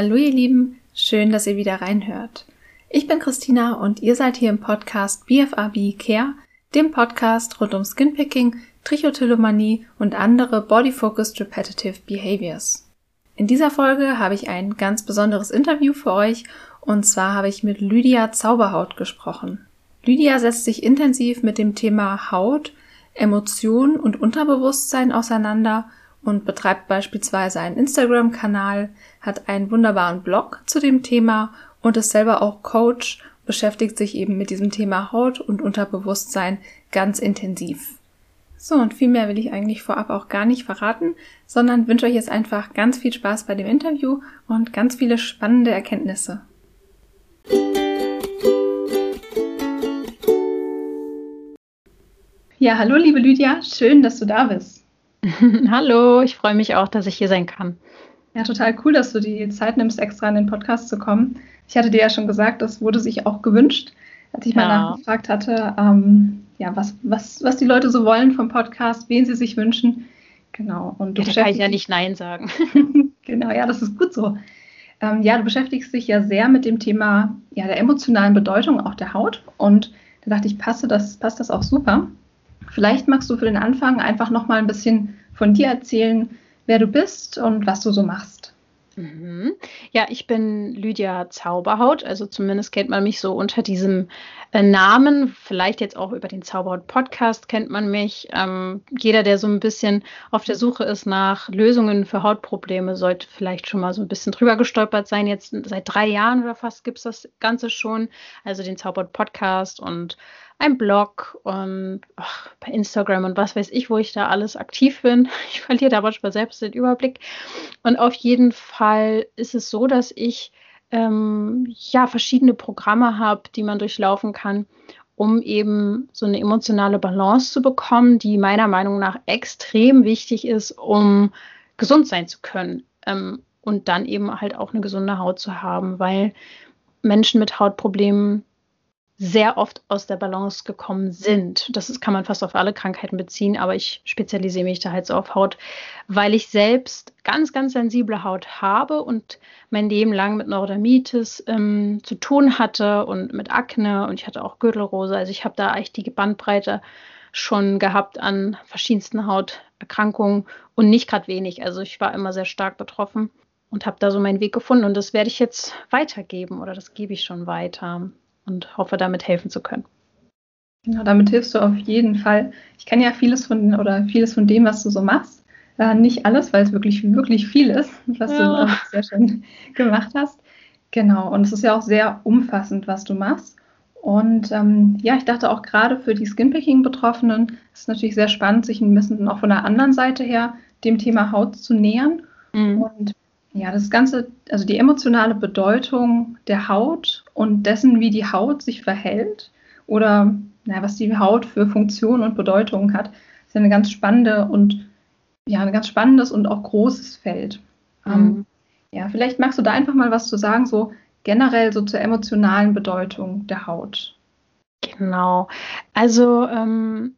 Hallo ihr Lieben, schön, dass ihr wieder reinhört. Ich bin Christina und ihr seid hier im Podcast BFAB Care, dem Podcast rund um Skinpicking, Trichotillomanie und andere Body-Focused Repetitive Behaviors. In dieser Folge habe ich ein ganz besonderes Interview für euch und zwar habe ich mit Lydia Zauberhaut gesprochen. Lydia setzt sich intensiv mit dem Thema Haut, Emotionen und Unterbewusstsein auseinander und betreibt beispielsweise einen Instagram-Kanal, hat einen wunderbaren Blog zu dem Thema und ist selber auch Coach, beschäftigt sich eben mit diesem Thema Haut und Unterbewusstsein ganz intensiv. So, und viel mehr will ich eigentlich vorab auch gar nicht verraten, sondern wünsche euch jetzt einfach ganz viel Spaß bei dem Interview und ganz viele spannende Erkenntnisse. Ja, hallo liebe Lydia, schön, dass du da bist. Hallo, ich freue mich auch, dass ich hier sein kann. Ja, total cool, dass du die Zeit nimmst, extra in den Podcast zu kommen. Ich hatte dir ja schon gesagt, das wurde sich auch gewünscht, als ich ja. mal nachgefragt hatte, ähm, ja, was, was, was die Leute so wollen vom Podcast, wen sie sich wünschen. Genau. Und du ja, da kann ich ja nicht Nein sagen. genau, ja, das ist gut so. Ähm, ja, du beschäftigst dich ja sehr mit dem Thema ja, der emotionalen Bedeutung auch der Haut. Und da dachte ich, passe das, passt das auch super. Vielleicht magst du für den Anfang einfach noch mal ein bisschen von dir erzählen, wer du bist und was du so machst. Mhm. Ja, ich bin Lydia Zauberhaut, also zumindest kennt man mich so unter diesem Namen. Vielleicht jetzt auch über den Zauberhaut-Podcast kennt man mich. Ähm, jeder, der so ein bisschen auf der Suche ist nach Lösungen für Hautprobleme, sollte vielleicht schon mal so ein bisschen drüber gestolpert sein. Jetzt seit drei Jahren oder fast gibt es das Ganze schon, also den Zauberhaut-Podcast und ein Blog und ach, bei Instagram und was weiß ich, wo ich da alles aktiv bin. Ich verliere da manchmal selbst den Überblick. Und auf jeden Fall ist es so, dass ich ähm, ja verschiedene Programme habe, die man durchlaufen kann, um eben so eine emotionale Balance zu bekommen, die meiner Meinung nach extrem wichtig ist, um gesund sein zu können. Ähm, und dann eben halt auch eine gesunde Haut zu haben, weil Menschen mit Hautproblemen sehr oft aus der Balance gekommen sind. Das ist, kann man fast auf alle Krankheiten beziehen, aber ich spezialisiere mich da halt so auf Haut, weil ich selbst ganz, ganz sensible Haut habe und mein Leben lang mit Neurodermitis ähm, zu tun hatte und mit Akne und ich hatte auch Gürtelrose. Also ich habe da echt die Bandbreite schon gehabt an verschiedensten Hauterkrankungen und nicht gerade wenig. Also ich war immer sehr stark betroffen und habe da so meinen Weg gefunden und das werde ich jetzt weitergeben oder das gebe ich schon weiter und hoffe, damit helfen zu können. Genau, damit hilfst du auf jeden Fall. Ich kenne ja vieles von oder vieles von dem, was du so machst. Äh, nicht alles, weil es wirklich, wirklich viel ist, was ja. du sehr schön gemacht hast. Genau, und es ist ja auch sehr umfassend, was du machst. Und ähm, ja, ich dachte auch gerade für die Skinpicking-Betroffenen ist es natürlich sehr spannend, sich ein bisschen auch von der anderen Seite her dem Thema Haut zu nähern. Mhm. Und ja, das Ganze, also die emotionale Bedeutung der Haut und dessen, wie die Haut sich verhält oder na, was die Haut für Funktion und Bedeutung hat, ist eine ganz spannende und ja, ein ganz spannendes und auch großes Feld. Mhm. Ähm, ja, vielleicht magst du da einfach mal was zu sagen, so generell so zur emotionalen Bedeutung der Haut. Genau. Also ähm,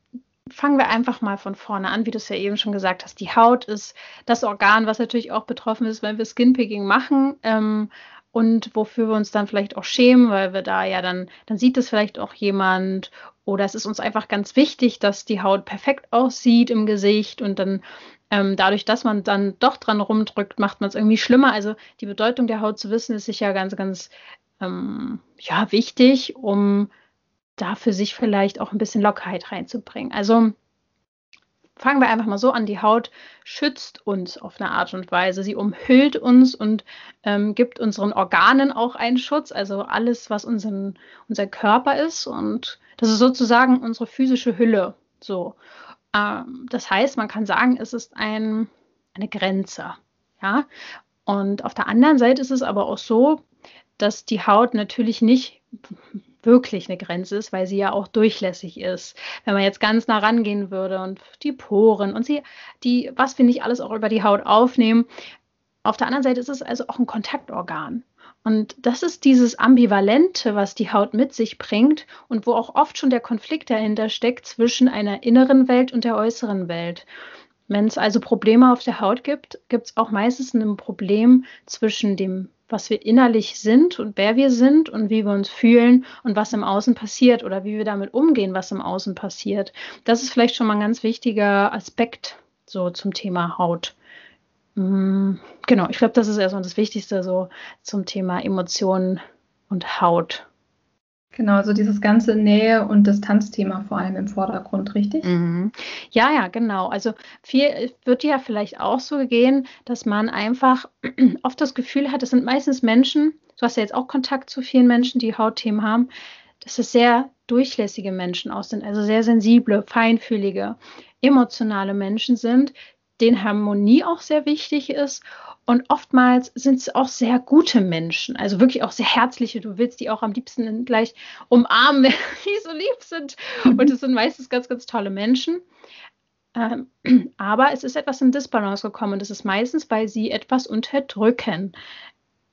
fangen wir einfach mal von vorne an, wie du es ja eben schon gesagt hast. Die Haut ist das Organ, was natürlich auch betroffen ist, wenn wir Skinpicking machen. Ähm, und wofür wir uns dann vielleicht auch schämen, weil wir da ja dann, dann sieht es vielleicht auch jemand oder es ist uns einfach ganz wichtig, dass die Haut perfekt aussieht im Gesicht und dann ähm, dadurch, dass man dann doch dran rumdrückt, macht man es irgendwie schlimmer. Also die Bedeutung der Haut zu wissen, ist sicher ganz, ganz ähm, ja, wichtig, um da für sich vielleicht auch ein bisschen Lockerheit reinzubringen. Also fangen wir einfach mal so an. Die Haut schützt uns auf eine Art und Weise. Sie umhüllt uns und ähm, gibt unseren Organen auch einen Schutz, also alles, was unseren, unser Körper ist. Und das ist sozusagen unsere physische Hülle. So. Ähm, das heißt, man kann sagen, es ist ein, eine Grenze. Ja. Und auf der anderen Seite ist es aber auch so, dass die Haut natürlich nicht wirklich eine Grenze ist, weil sie ja auch durchlässig ist. Wenn man jetzt ganz nah rangehen würde und die Poren und sie, die, was wir nicht alles auch über die Haut aufnehmen. Auf der anderen Seite ist es also auch ein Kontaktorgan. Und das ist dieses Ambivalente, was die Haut mit sich bringt und wo auch oft schon der Konflikt dahinter steckt zwischen einer inneren Welt und der äußeren Welt. Wenn es also Probleme auf der Haut gibt, gibt es auch meistens ein Problem zwischen dem, was wir innerlich sind und wer wir sind und wie wir uns fühlen und was im Außen passiert oder wie wir damit umgehen, was im Außen passiert. Das ist vielleicht schon mal ein ganz wichtiger Aspekt so zum Thema Haut. Mm, genau, ich glaube, das ist erstmal das Wichtigste so zum Thema Emotionen und Haut. Genau, also dieses ganze Nähe- und Distanzthema vor allem im Vordergrund, richtig? Mhm. Ja, ja, genau. Also viel wird ja vielleicht auch so gehen, dass man einfach oft das Gefühl hat, es sind meistens Menschen, du hast ja jetzt auch Kontakt zu vielen Menschen, die Hautthemen haben, dass es sehr durchlässige Menschen aus sind, also sehr sensible, feinfühlige, emotionale Menschen sind, denen Harmonie auch sehr wichtig ist und oftmals sind es auch sehr gute Menschen, also wirklich auch sehr herzliche. Du willst die auch am liebsten gleich umarmen, wenn die so lieb sind. Und es sind meistens ganz, ganz tolle Menschen. Ähm, aber es ist etwas in Disbalance gekommen und das ist meistens, weil sie etwas unterdrücken.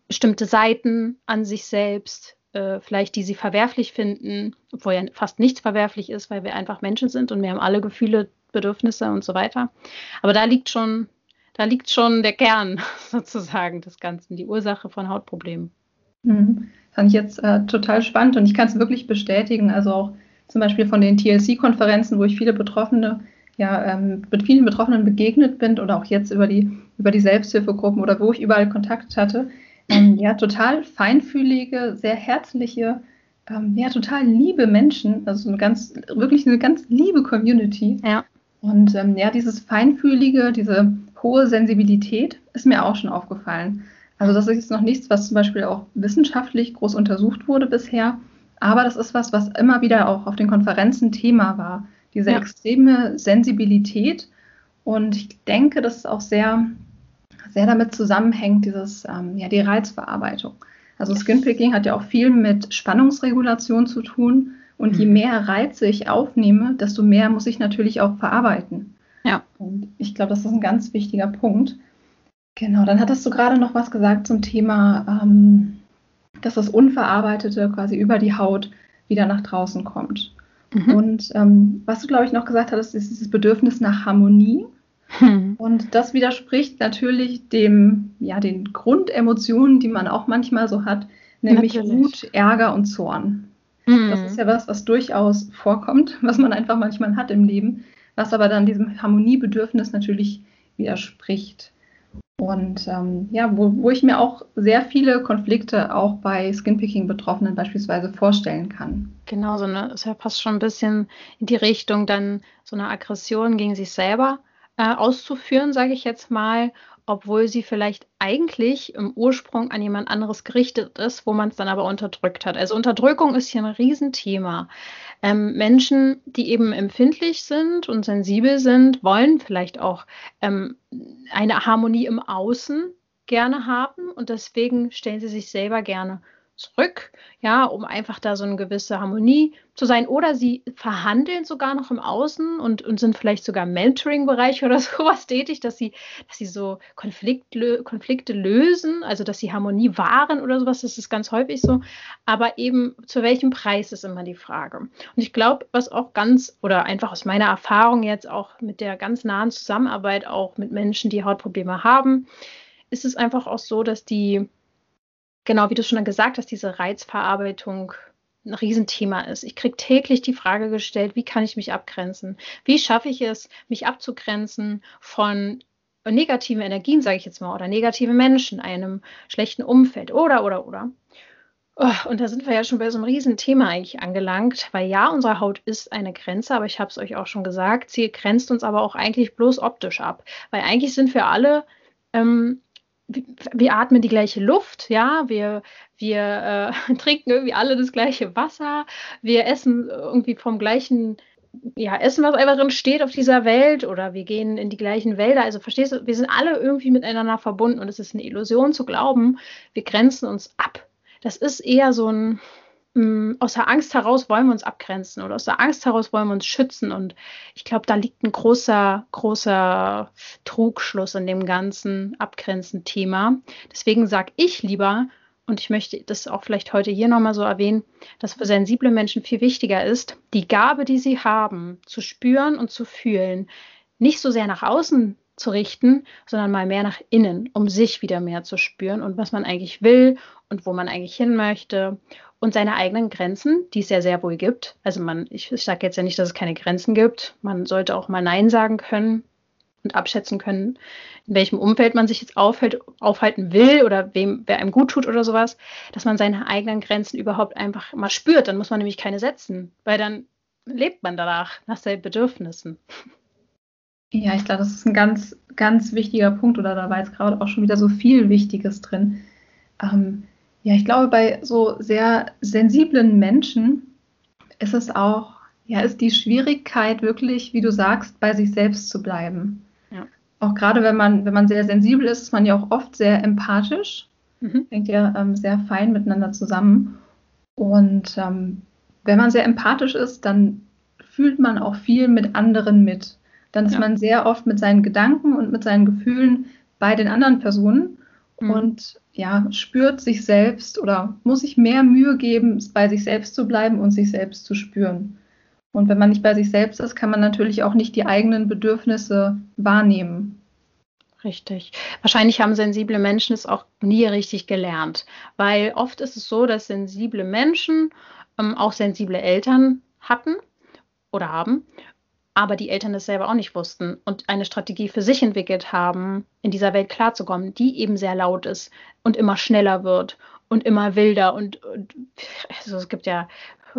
Bestimmte Seiten an sich selbst, äh, vielleicht die sie verwerflich finden, obwohl ja fast nichts verwerflich ist, weil wir einfach Menschen sind und wir haben alle Gefühle, Bedürfnisse und so weiter. Aber da liegt schon da liegt schon der Kern sozusagen des Ganzen, die Ursache von Hautproblemen. Mhm. Fand ich jetzt äh, total spannend und ich kann es wirklich bestätigen. Also auch zum Beispiel von den TLC-Konferenzen, wo ich viele Betroffene, ja, ähm, mit vielen Betroffenen begegnet bin oder auch jetzt über die, über die Selbsthilfegruppen oder wo ich überall Kontakt hatte. Ähm, ja, total feinfühlige, sehr herzliche, ähm, ja, total liebe Menschen. Also eine ganz, wirklich eine ganz liebe Community. Ja. Und ähm, ja, dieses Feinfühlige, diese hohe Sensibilität ist mir auch schon aufgefallen. Also das ist jetzt noch nichts, was zum Beispiel auch wissenschaftlich groß untersucht wurde bisher, aber das ist was, was immer wieder auch auf den Konferenzen Thema war. Diese ja. extreme Sensibilität. Und ich denke, dass es auch sehr, sehr damit zusammenhängt, dieses, ähm, ja, die Reizverarbeitung. Also Skinpicking hat ja auch viel mit Spannungsregulation zu tun. Und je mhm. mehr Reize ich aufnehme, desto mehr muss ich natürlich auch verarbeiten. Ja. Und ich glaube, das ist ein ganz wichtiger Punkt. Genau, dann hattest du gerade noch was gesagt zum Thema, ähm, dass das Unverarbeitete quasi über die Haut wieder nach draußen kommt. Mhm. Und ähm, was du, glaube ich, noch gesagt hattest, ist dieses Bedürfnis nach Harmonie. Mhm. Und das widerspricht natürlich dem, ja, den Grundemotionen, die man auch manchmal so hat, nämlich natürlich. Wut, Ärger und Zorn. Mhm. Das ist ja was, was durchaus vorkommt, was man einfach manchmal hat im Leben was aber dann diesem Harmoniebedürfnis natürlich widerspricht. Und ähm, ja, wo, wo ich mir auch sehr viele Konflikte auch bei Skinpicking-Betroffenen beispielsweise vorstellen kann. Genau, so eine, das passt schon ein bisschen in die Richtung, dann so eine Aggression gegen sich selber äh, auszuführen, sage ich jetzt mal, obwohl sie vielleicht eigentlich im Ursprung an jemand anderes gerichtet ist, wo man es dann aber unterdrückt hat. Also Unterdrückung ist hier ein Riesenthema. Ähm, Menschen, die eben empfindlich sind und sensibel sind, wollen vielleicht auch ähm, eine Harmonie im Außen gerne haben und deswegen stellen sie sich selber gerne zurück, ja, um einfach da so eine gewisse Harmonie zu sein. Oder sie verhandeln sogar noch im Außen und, und sind vielleicht sogar im Mentoring-Bereich oder sowas tätig, dass sie, dass sie so Konflikte, Konflikte lösen, also dass sie Harmonie wahren oder sowas, das ist ganz häufig so. Aber eben zu welchem Preis ist immer die Frage. Und ich glaube, was auch ganz, oder einfach aus meiner Erfahrung jetzt auch mit der ganz nahen Zusammenarbeit auch mit Menschen, die Hautprobleme haben, ist es einfach auch so, dass die genau wie du schon gesagt hast, diese Reizverarbeitung ein Riesenthema ist. Ich kriege täglich die Frage gestellt, wie kann ich mich abgrenzen? Wie schaffe ich es, mich abzugrenzen von negativen Energien, sage ich jetzt mal, oder negative Menschen, einem schlechten Umfeld oder, oder, oder. Oh, und da sind wir ja schon bei so einem Riesenthema eigentlich angelangt, weil ja, unsere Haut ist eine Grenze, aber ich habe es euch auch schon gesagt, sie grenzt uns aber auch eigentlich bloß optisch ab, weil eigentlich sind wir alle ähm, wir atmen die gleiche Luft, ja, wir, wir äh, trinken irgendwie alle das gleiche Wasser, wir essen irgendwie vom gleichen ja, Essen, was einfach drin steht auf dieser Welt oder wir gehen in die gleichen Wälder. Also verstehst du, wir sind alle irgendwie miteinander verbunden und es ist eine Illusion zu glauben, wir grenzen uns ab. Das ist eher so ein, aus der Angst heraus wollen wir uns abgrenzen oder aus der Angst heraus wollen wir uns schützen. Und ich glaube, da liegt ein großer, großer Trugschluss in dem ganzen Abgrenzen-Thema. Deswegen sage ich lieber, und ich möchte das auch vielleicht heute hier nochmal so erwähnen, dass für sensible Menschen viel wichtiger ist, die Gabe, die sie haben, zu spüren und zu fühlen, nicht so sehr nach außen zu richten, sondern mal mehr nach innen, um sich wieder mehr zu spüren und was man eigentlich will und wo man eigentlich hin möchte und seine eigenen Grenzen, die es ja sehr wohl gibt. Also man, ich, ich sage jetzt ja nicht, dass es keine Grenzen gibt. Man sollte auch mal Nein sagen können und abschätzen können, in welchem Umfeld man sich jetzt aufhält, aufhalten will oder wem, wer einem gut tut oder sowas, dass man seine eigenen Grenzen überhaupt einfach mal spürt. Dann muss man nämlich keine setzen, weil dann lebt man danach, nach seinen Bedürfnissen. Ja, ich glaube, das ist ein ganz, ganz wichtiger Punkt oder da war jetzt gerade auch schon wieder so viel Wichtiges drin. Ähm, ja, ich glaube, bei so sehr sensiblen Menschen ist es auch, ja, ist die Schwierigkeit wirklich, wie du sagst, bei sich selbst zu bleiben. Ja. Auch gerade wenn man, wenn man sehr sensibel ist, ist man ja auch oft sehr empathisch, mhm. hängt ja ähm, sehr fein miteinander zusammen. Und ähm, wenn man sehr empathisch ist, dann fühlt man auch viel mit anderen mit dann ist ja. man sehr oft mit seinen Gedanken und mit seinen Gefühlen bei den anderen Personen mhm. und ja, spürt sich selbst oder muss sich mehr Mühe geben, bei sich selbst zu bleiben und sich selbst zu spüren. Und wenn man nicht bei sich selbst ist, kann man natürlich auch nicht die eigenen Bedürfnisse wahrnehmen. Richtig. Wahrscheinlich haben sensible Menschen es auch nie richtig gelernt, weil oft ist es so, dass sensible Menschen ähm, auch sensible Eltern hatten oder haben aber die Eltern das selber auch nicht wussten und eine Strategie für sich entwickelt haben, in dieser Welt klarzukommen, die eben sehr laut ist und immer schneller wird und immer wilder und, und also es gibt ja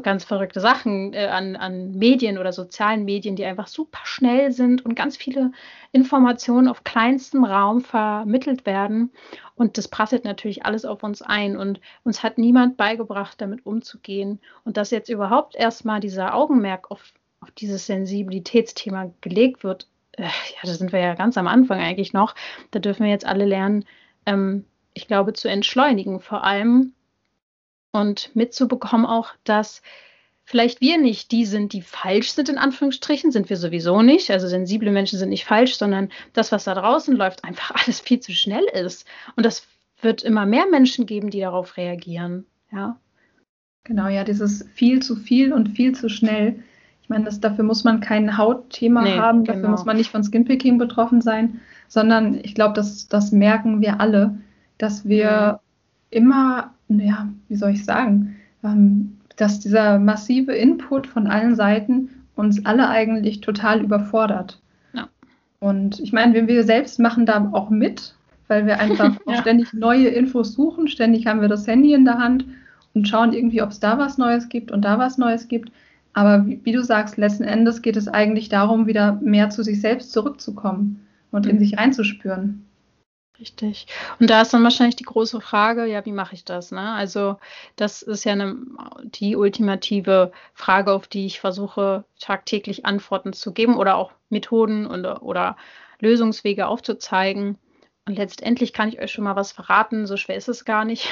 ganz verrückte Sachen äh, an, an Medien oder sozialen Medien, die einfach super schnell sind und ganz viele Informationen auf kleinstem Raum vermittelt werden. Und das prasselt natürlich alles auf uns ein. Und uns hat niemand beigebracht, damit umzugehen. Und dass jetzt überhaupt erstmal dieser Augenmerk auf auf dieses Sensibilitätsthema gelegt wird, äh, ja, da sind wir ja ganz am Anfang eigentlich noch. Da dürfen wir jetzt alle lernen, ähm, ich glaube, zu entschleunigen vor allem und mitzubekommen auch, dass vielleicht wir nicht die sind, die falsch sind, in Anführungsstrichen, sind wir sowieso nicht. Also sensible Menschen sind nicht falsch, sondern das, was da draußen läuft, einfach alles viel zu schnell ist. Und das wird immer mehr Menschen geben, die darauf reagieren. Ja. Genau, ja, dieses viel zu viel und viel zu schnell ich meine, das, dafür muss man kein Hautthema nee, haben, dafür genau. muss man nicht von Skinpicking betroffen sein, sondern ich glaube, das, das merken wir alle, dass wir ja. immer, ja, wie soll ich sagen, ähm, dass dieser massive Input von allen Seiten uns alle eigentlich total überfordert. Ja. Und ich meine, wir selbst machen da auch mit, weil wir einfach ja. ständig neue Infos suchen, ständig haben wir das Handy in der Hand und schauen irgendwie, ob es da was Neues gibt und da was Neues gibt. Aber wie, wie, du sagst, letzten Endes geht es eigentlich darum, wieder mehr zu sich selbst zurückzukommen und in mhm. sich reinzuspüren. Richtig. Und da ist dann wahrscheinlich die große Frage, ja, wie mache ich das? Ne? Also das ist ja eine, die ultimative Frage, auf die ich versuche tagtäglich Antworten zu geben oder auch Methoden und, oder Lösungswege aufzuzeigen. Und letztendlich kann ich euch schon mal was verraten, so schwer ist es gar nicht.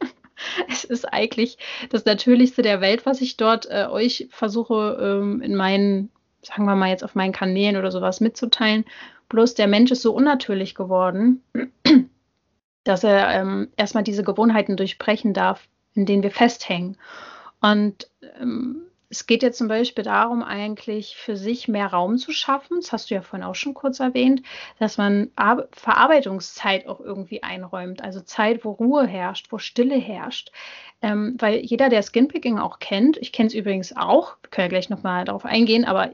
es ist eigentlich das Natürlichste der Welt, was ich dort äh, euch versuche ähm, in meinen, sagen wir mal jetzt auf meinen Kanälen oder sowas mitzuteilen. Bloß der Mensch ist so unnatürlich geworden, dass er ähm, erstmal diese Gewohnheiten durchbrechen darf, in denen wir festhängen. Und ähm, es geht jetzt zum Beispiel darum, eigentlich für sich mehr Raum zu schaffen. Das hast du ja vorhin auch schon kurz erwähnt, dass man Ar Verarbeitungszeit auch irgendwie einräumt. Also Zeit, wo Ruhe herrscht, wo Stille herrscht. Ähm, weil jeder, der Skinpicking auch kennt, ich kenne es übrigens auch, können ja gleich nochmal darauf eingehen, aber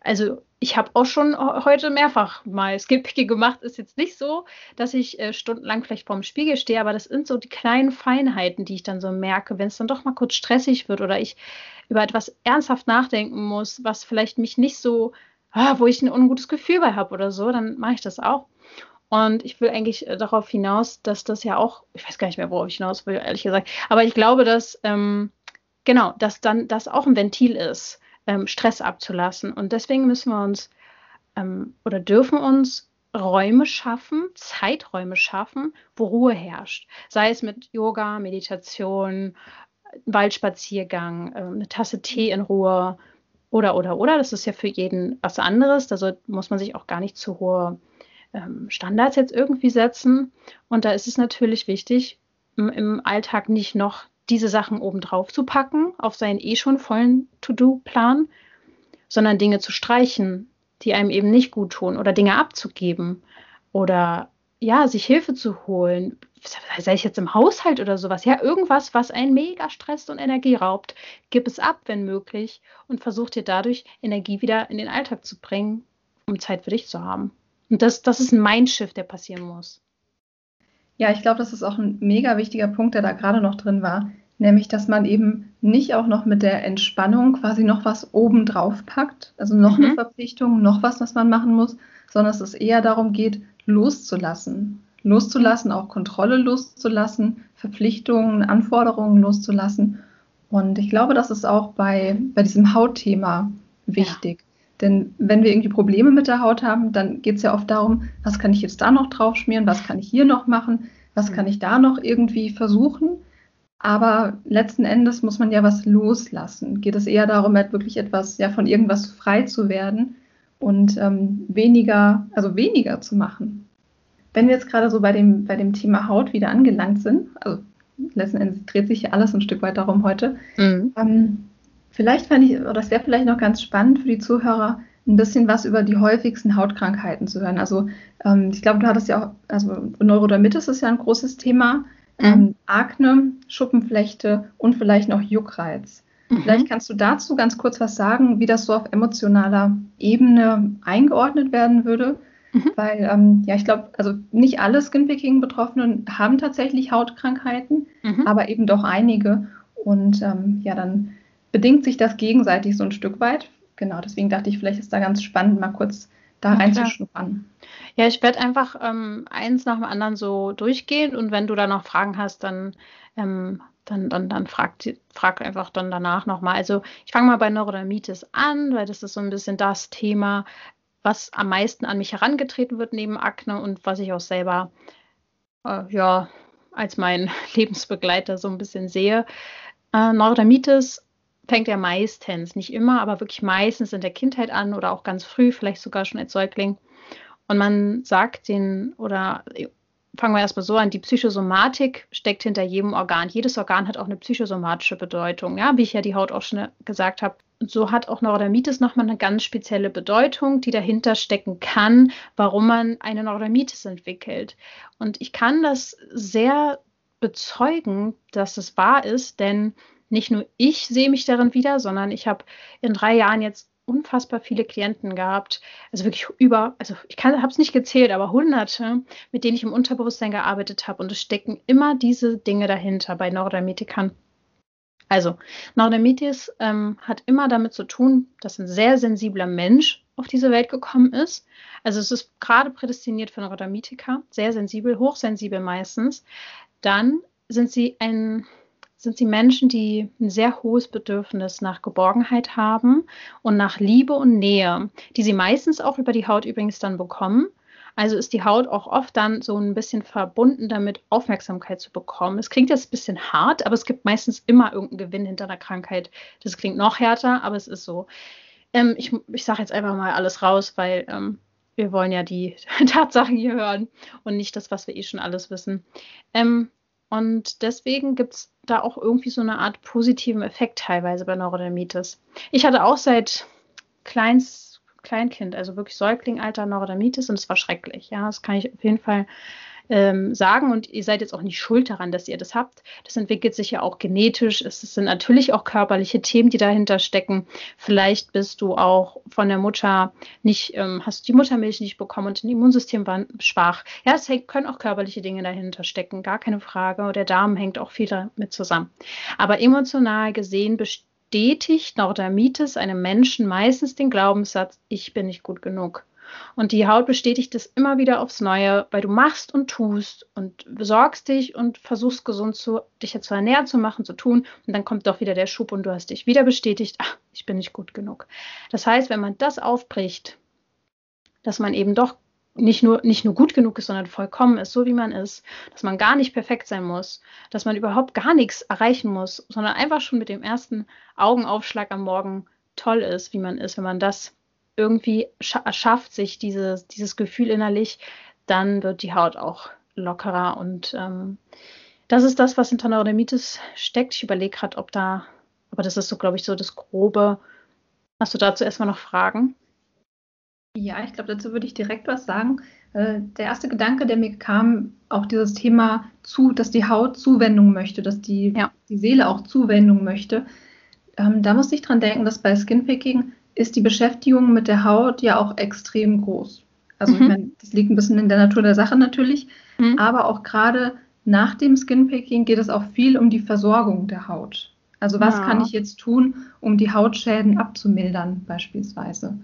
also ich habe auch schon heute mehrfach mal Skinpicking gemacht. Ist jetzt nicht so, dass ich äh, stundenlang vielleicht vorm Spiegel stehe, aber das sind so die kleinen Feinheiten, die ich dann so merke, wenn es dann doch mal kurz stressig wird oder ich über etwas ernsthaft nachdenken muss, was vielleicht mich nicht so, ah, wo ich ein ungutes Gefühl bei habe oder so, dann mache ich das auch. Und ich will eigentlich äh, darauf hinaus, dass das ja auch, ich weiß gar nicht mehr, worauf ich hinaus will, ehrlich gesagt, aber ich glaube, dass, ähm, genau, dass dann das auch ein Ventil ist, ähm, Stress abzulassen. Und deswegen müssen wir uns ähm, oder dürfen uns Räume schaffen, Zeiträume schaffen, wo Ruhe herrscht. Sei es mit Yoga, Meditation, Waldspaziergang, äh, eine Tasse Tee in Ruhe oder, oder, oder. Das ist ja für jeden was anderes. Da muss man sich auch gar nicht zu hohe ähm, Standards jetzt irgendwie setzen. Und da ist es natürlich wichtig, im Alltag nicht noch diese Sachen obendrauf zu packen auf seinen eh schon vollen To-Do-Plan, sondern Dinge zu streichen, die einem eben nicht gut tun oder Dinge abzugeben oder ja, sich Hilfe zu holen, sei es jetzt im Haushalt oder sowas, ja, irgendwas, was einen mega stresst und Energie raubt, gib es ab, wenn möglich, und versuch dir dadurch Energie wieder in den Alltag zu bringen, um Zeit für dich zu haben. Und das, das ist ein Mindshift, der passieren muss. Ja, ich glaube, das ist auch ein mega wichtiger Punkt, der da gerade noch drin war, nämlich, dass man eben nicht auch noch mit der Entspannung quasi noch was oben drauf packt, also noch mhm. eine Verpflichtung, noch was, was man machen muss, sondern dass es eher darum geht, loszulassen. Loszulassen, auch Kontrolle loszulassen, Verpflichtungen, Anforderungen loszulassen. Und ich glaube, das ist auch bei, bei diesem Hautthema wichtig. Ja. Denn wenn wir irgendwie Probleme mit der Haut haben, dann geht es ja oft darum, was kann ich jetzt da noch drauf schmieren, was kann ich hier noch machen, was kann ich da noch irgendwie versuchen. Aber letzten Endes muss man ja was loslassen. Geht es eher darum, halt wirklich etwas, ja, von irgendwas frei zu werden und ähm, weniger, also weniger zu machen. Wenn wir jetzt gerade so bei dem, bei dem Thema Haut wieder angelangt sind, also letzten Endes dreht sich ja alles ein Stück weit darum heute, mhm. ähm, vielleicht fände ich, oder es wäre vielleicht noch ganz spannend für die Zuhörer, ein bisschen was über die häufigsten Hautkrankheiten zu hören. Also ähm, ich glaube, du hattest ja auch, also Neurodermitis ist ja ein großes Thema, mhm. ähm, Akne, Schuppenflechte und vielleicht noch Juckreiz. Mhm. Vielleicht kannst du dazu ganz kurz was sagen, wie das so auf emotionaler Ebene eingeordnet werden würde. Mhm. Weil, ähm, ja, ich glaube, also nicht alle Skinpicking-Betroffenen haben tatsächlich Hautkrankheiten, mhm. aber eben doch einige. Und ähm, ja, dann bedingt sich das gegenseitig so ein Stück weit. Genau, deswegen dachte ich, vielleicht ist da ganz spannend, mal kurz da reinzuschnuppern. Ja, ich werde einfach ähm, eins nach dem anderen so durchgehen und wenn du da noch Fragen hast, dann ähm, dann, dann, dann frag, frag einfach dann danach nochmal. Also ich fange mal bei Neurodermitis an, weil das ist so ein bisschen das Thema, was am meisten an mich herangetreten wird neben Akne und was ich auch selber äh, ja als mein Lebensbegleiter so ein bisschen sehe. Äh, Neurodermitis fängt ja meistens, nicht immer, aber wirklich meistens in der Kindheit an oder auch ganz früh, vielleicht sogar schon als Säugling. Und man sagt den oder fangen wir erstmal so an, die Psychosomatik steckt hinter jedem Organ. Jedes Organ hat auch eine psychosomatische Bedeutung, ja, wie ich ja die Haut auch schon gesagt habe. So hat auch Neurodermitis nochmal eine ganz spezielle Bedeutung, die dahinter stecken kann, warum man eine Neurodermitis entwickelt. Und ich kann das sehr bezeugen, dass es wahr ist, denn nicht nur ich sehe mich darin wieder, sondern ich habe in drei Jahren jetzt unfassbar viele Klienten gehabt, also wirklich über, also ich habe es nicht gezählt, aber hunderte, mit denen ich im Unterbewusstsein gearbeitet habe und es stecken immer diese Dinge dahinter bei Neurodermitikern. Also, Neurodermitis ähm, hat immer damit zu tun, dass ein sehr sensibler Mensch auf diese Welt gekommen ist. Also es ist gerade prädestiniert für Neurodermitiker, sehr sensibel, hochsensibel meistens. Dann sind sie ein sind sie Menschen, die ein sehr hohes Bedürfnis nach Geborgenheit haben und nach Liebe und Nähe, die sie meistens auch über die Haut übrigens dann bekommen. Also ist die Haut auch oft dann so ein bisschen verbunden damit, Aufmerksamkeit zu bekommen. Es klingt jetzt ein bisschen hart, aber es gibt meistens immer irgendeinen Gewinn hinter einer Krankheit. Das klingt noch härter, aber es ist so. Ähm, ich ich sage jetzt einfach mal alles raus, weil ähm, wir wollen ja die Tatsachen hier hören und nicht das, was wir eh schon alles wissen. Ähm, und deswegen gibt es da auch irgendwie so eine Art positiven Effekt teilweise bei Neurodermitis. Ich hatte auch seit Kleins, Kleinkind, also wirklich Säuglingalter Neurodermitis und es war schrecklich. Ja, das kann ich auf jeden Fall ähm, sagen und ihr seid jetzt auch nicht schuld daran, dass ihr das habt. Das entwickelt sich ja auch genetisch. Es sind natürlich auch körperliche Themen, die dahinter stecken. Vielleicht bist du auch von der Mutter nicht, ähm, hast die Muttermilch nicht bekommen und dein Immunsystem war schwach. Ja, es können auch körperliche Dinge dahinter stecken, gar keine Frage. Der Darm hängt auch viel damit zusammen. Aber emotional gesehen bestätigt Neurodermitis einem Menschen meistens den Glaubenssatz, ich bin nicht gut genug. Und die Haut bestätigt das immer wieder aufs Neue, weil du machst und tust und besorgst dich und versuchst gesund zu, dich jetzt zu ernähren, zu machen, zu tun. Und dann kommt doch wieder der Schub und du hast dich wieder bestätigt, ach, ich bin nicht gut genug. Das heißt, wenn man das aufbricht, dass man eben doch nicht nur, nicht nur gut genug ist, sondern vollkommen ist, so wie man ist, dass man gar nicht perfekt sein muss, dass man überhaupt gar nichts erreichen muss, sondern einfach schon mit dem ersten Augenaufschlag am Morgen toll ist, wie man ist, wenn man das irgendwie schafft sich dieses, dieses Gefühl innerlich, dann wird die Haut auch lockerer. Und ähm, das ist das, was hinter Neurodermitis steckt. Ich überlege gerade, ob da, aber das ist so, glaube ich, so das Grobe. Hast du dazu erstmal noch Fragen? Ja, ich glaube, dazu würde ich direkt was sagen. Äh, der erste Gedanke, der mir kam, auch dieses Thema zu, dass die Haut Zuwendung möchte, dass die, ja. die Seele auch Zuwendung möchte. Ähm, da muss ich dran denken, dass bei Skinpicking ist die Beschäftigung mit der Haut ja auch extrem groß. Also mhm. ich meine, das liegt ein bisschen in der Natur der Sache natürlich, mhm. aber auch gerade nach dem Skinpicking geht es auch viel um die Versorgung der Haut. Also was ja. kann ich jetzt tun, um die Hautschäden abzumildern beispielsweise.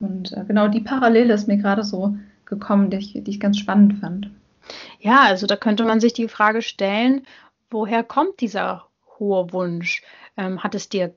Und äh, genau die Parallele ist mir gerade so gekommen, die ich, die ich ganz spannend fand. Ja, also da könnte man sich die Frage stellen, woher kommt dieser hohe Wunsch? Ähm, hat es dir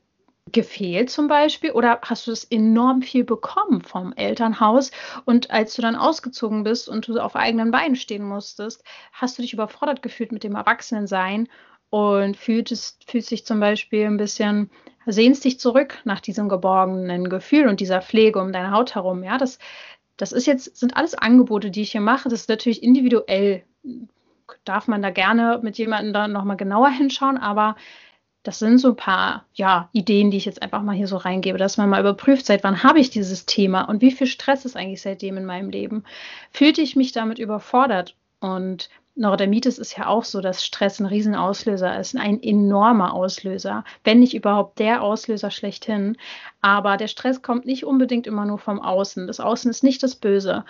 gefehlt zum Beispiel oder hast du es enorm viel bekommen vom Elternhaus und als du dann ausgezogen bist und du auf eigenen Beinen stehen musstest, hast du dich überfordert gefühlt mit dem Erwachsenensein und fühltest, fühlst dich zum Beispiel ein bisschen, sehnst dich zurück nach diesem geborgenen Gefühl und dieser Pflege um deine Haut herum. Ja, das, das ist jetzt, sind alles Angebote, die ich hier mache. Das ist natürlich individuell. Darf man da gerne mit jemandem da nochmal genauer hinschauen, aber das sind so ein paar ja, Ideen, die ich jetzt einfach mal hier so reingebe, dass man mal überprüft, seit wann habe ich dieses Thema und wie viel Stress ist eigentlich seitdem in meinem Leben. Fühlte ich mich damit überfordert? Und Neurodermitis ist ja auch so, dass Stress ein Riesenauslöser ist, ein enormer Auslöser, wenn nicht überhaupt der Auslöser schlechthin. Aber der Stress kommt nicht unbedingt immer nur vom Außen. Das Außen ist nicht das Böse.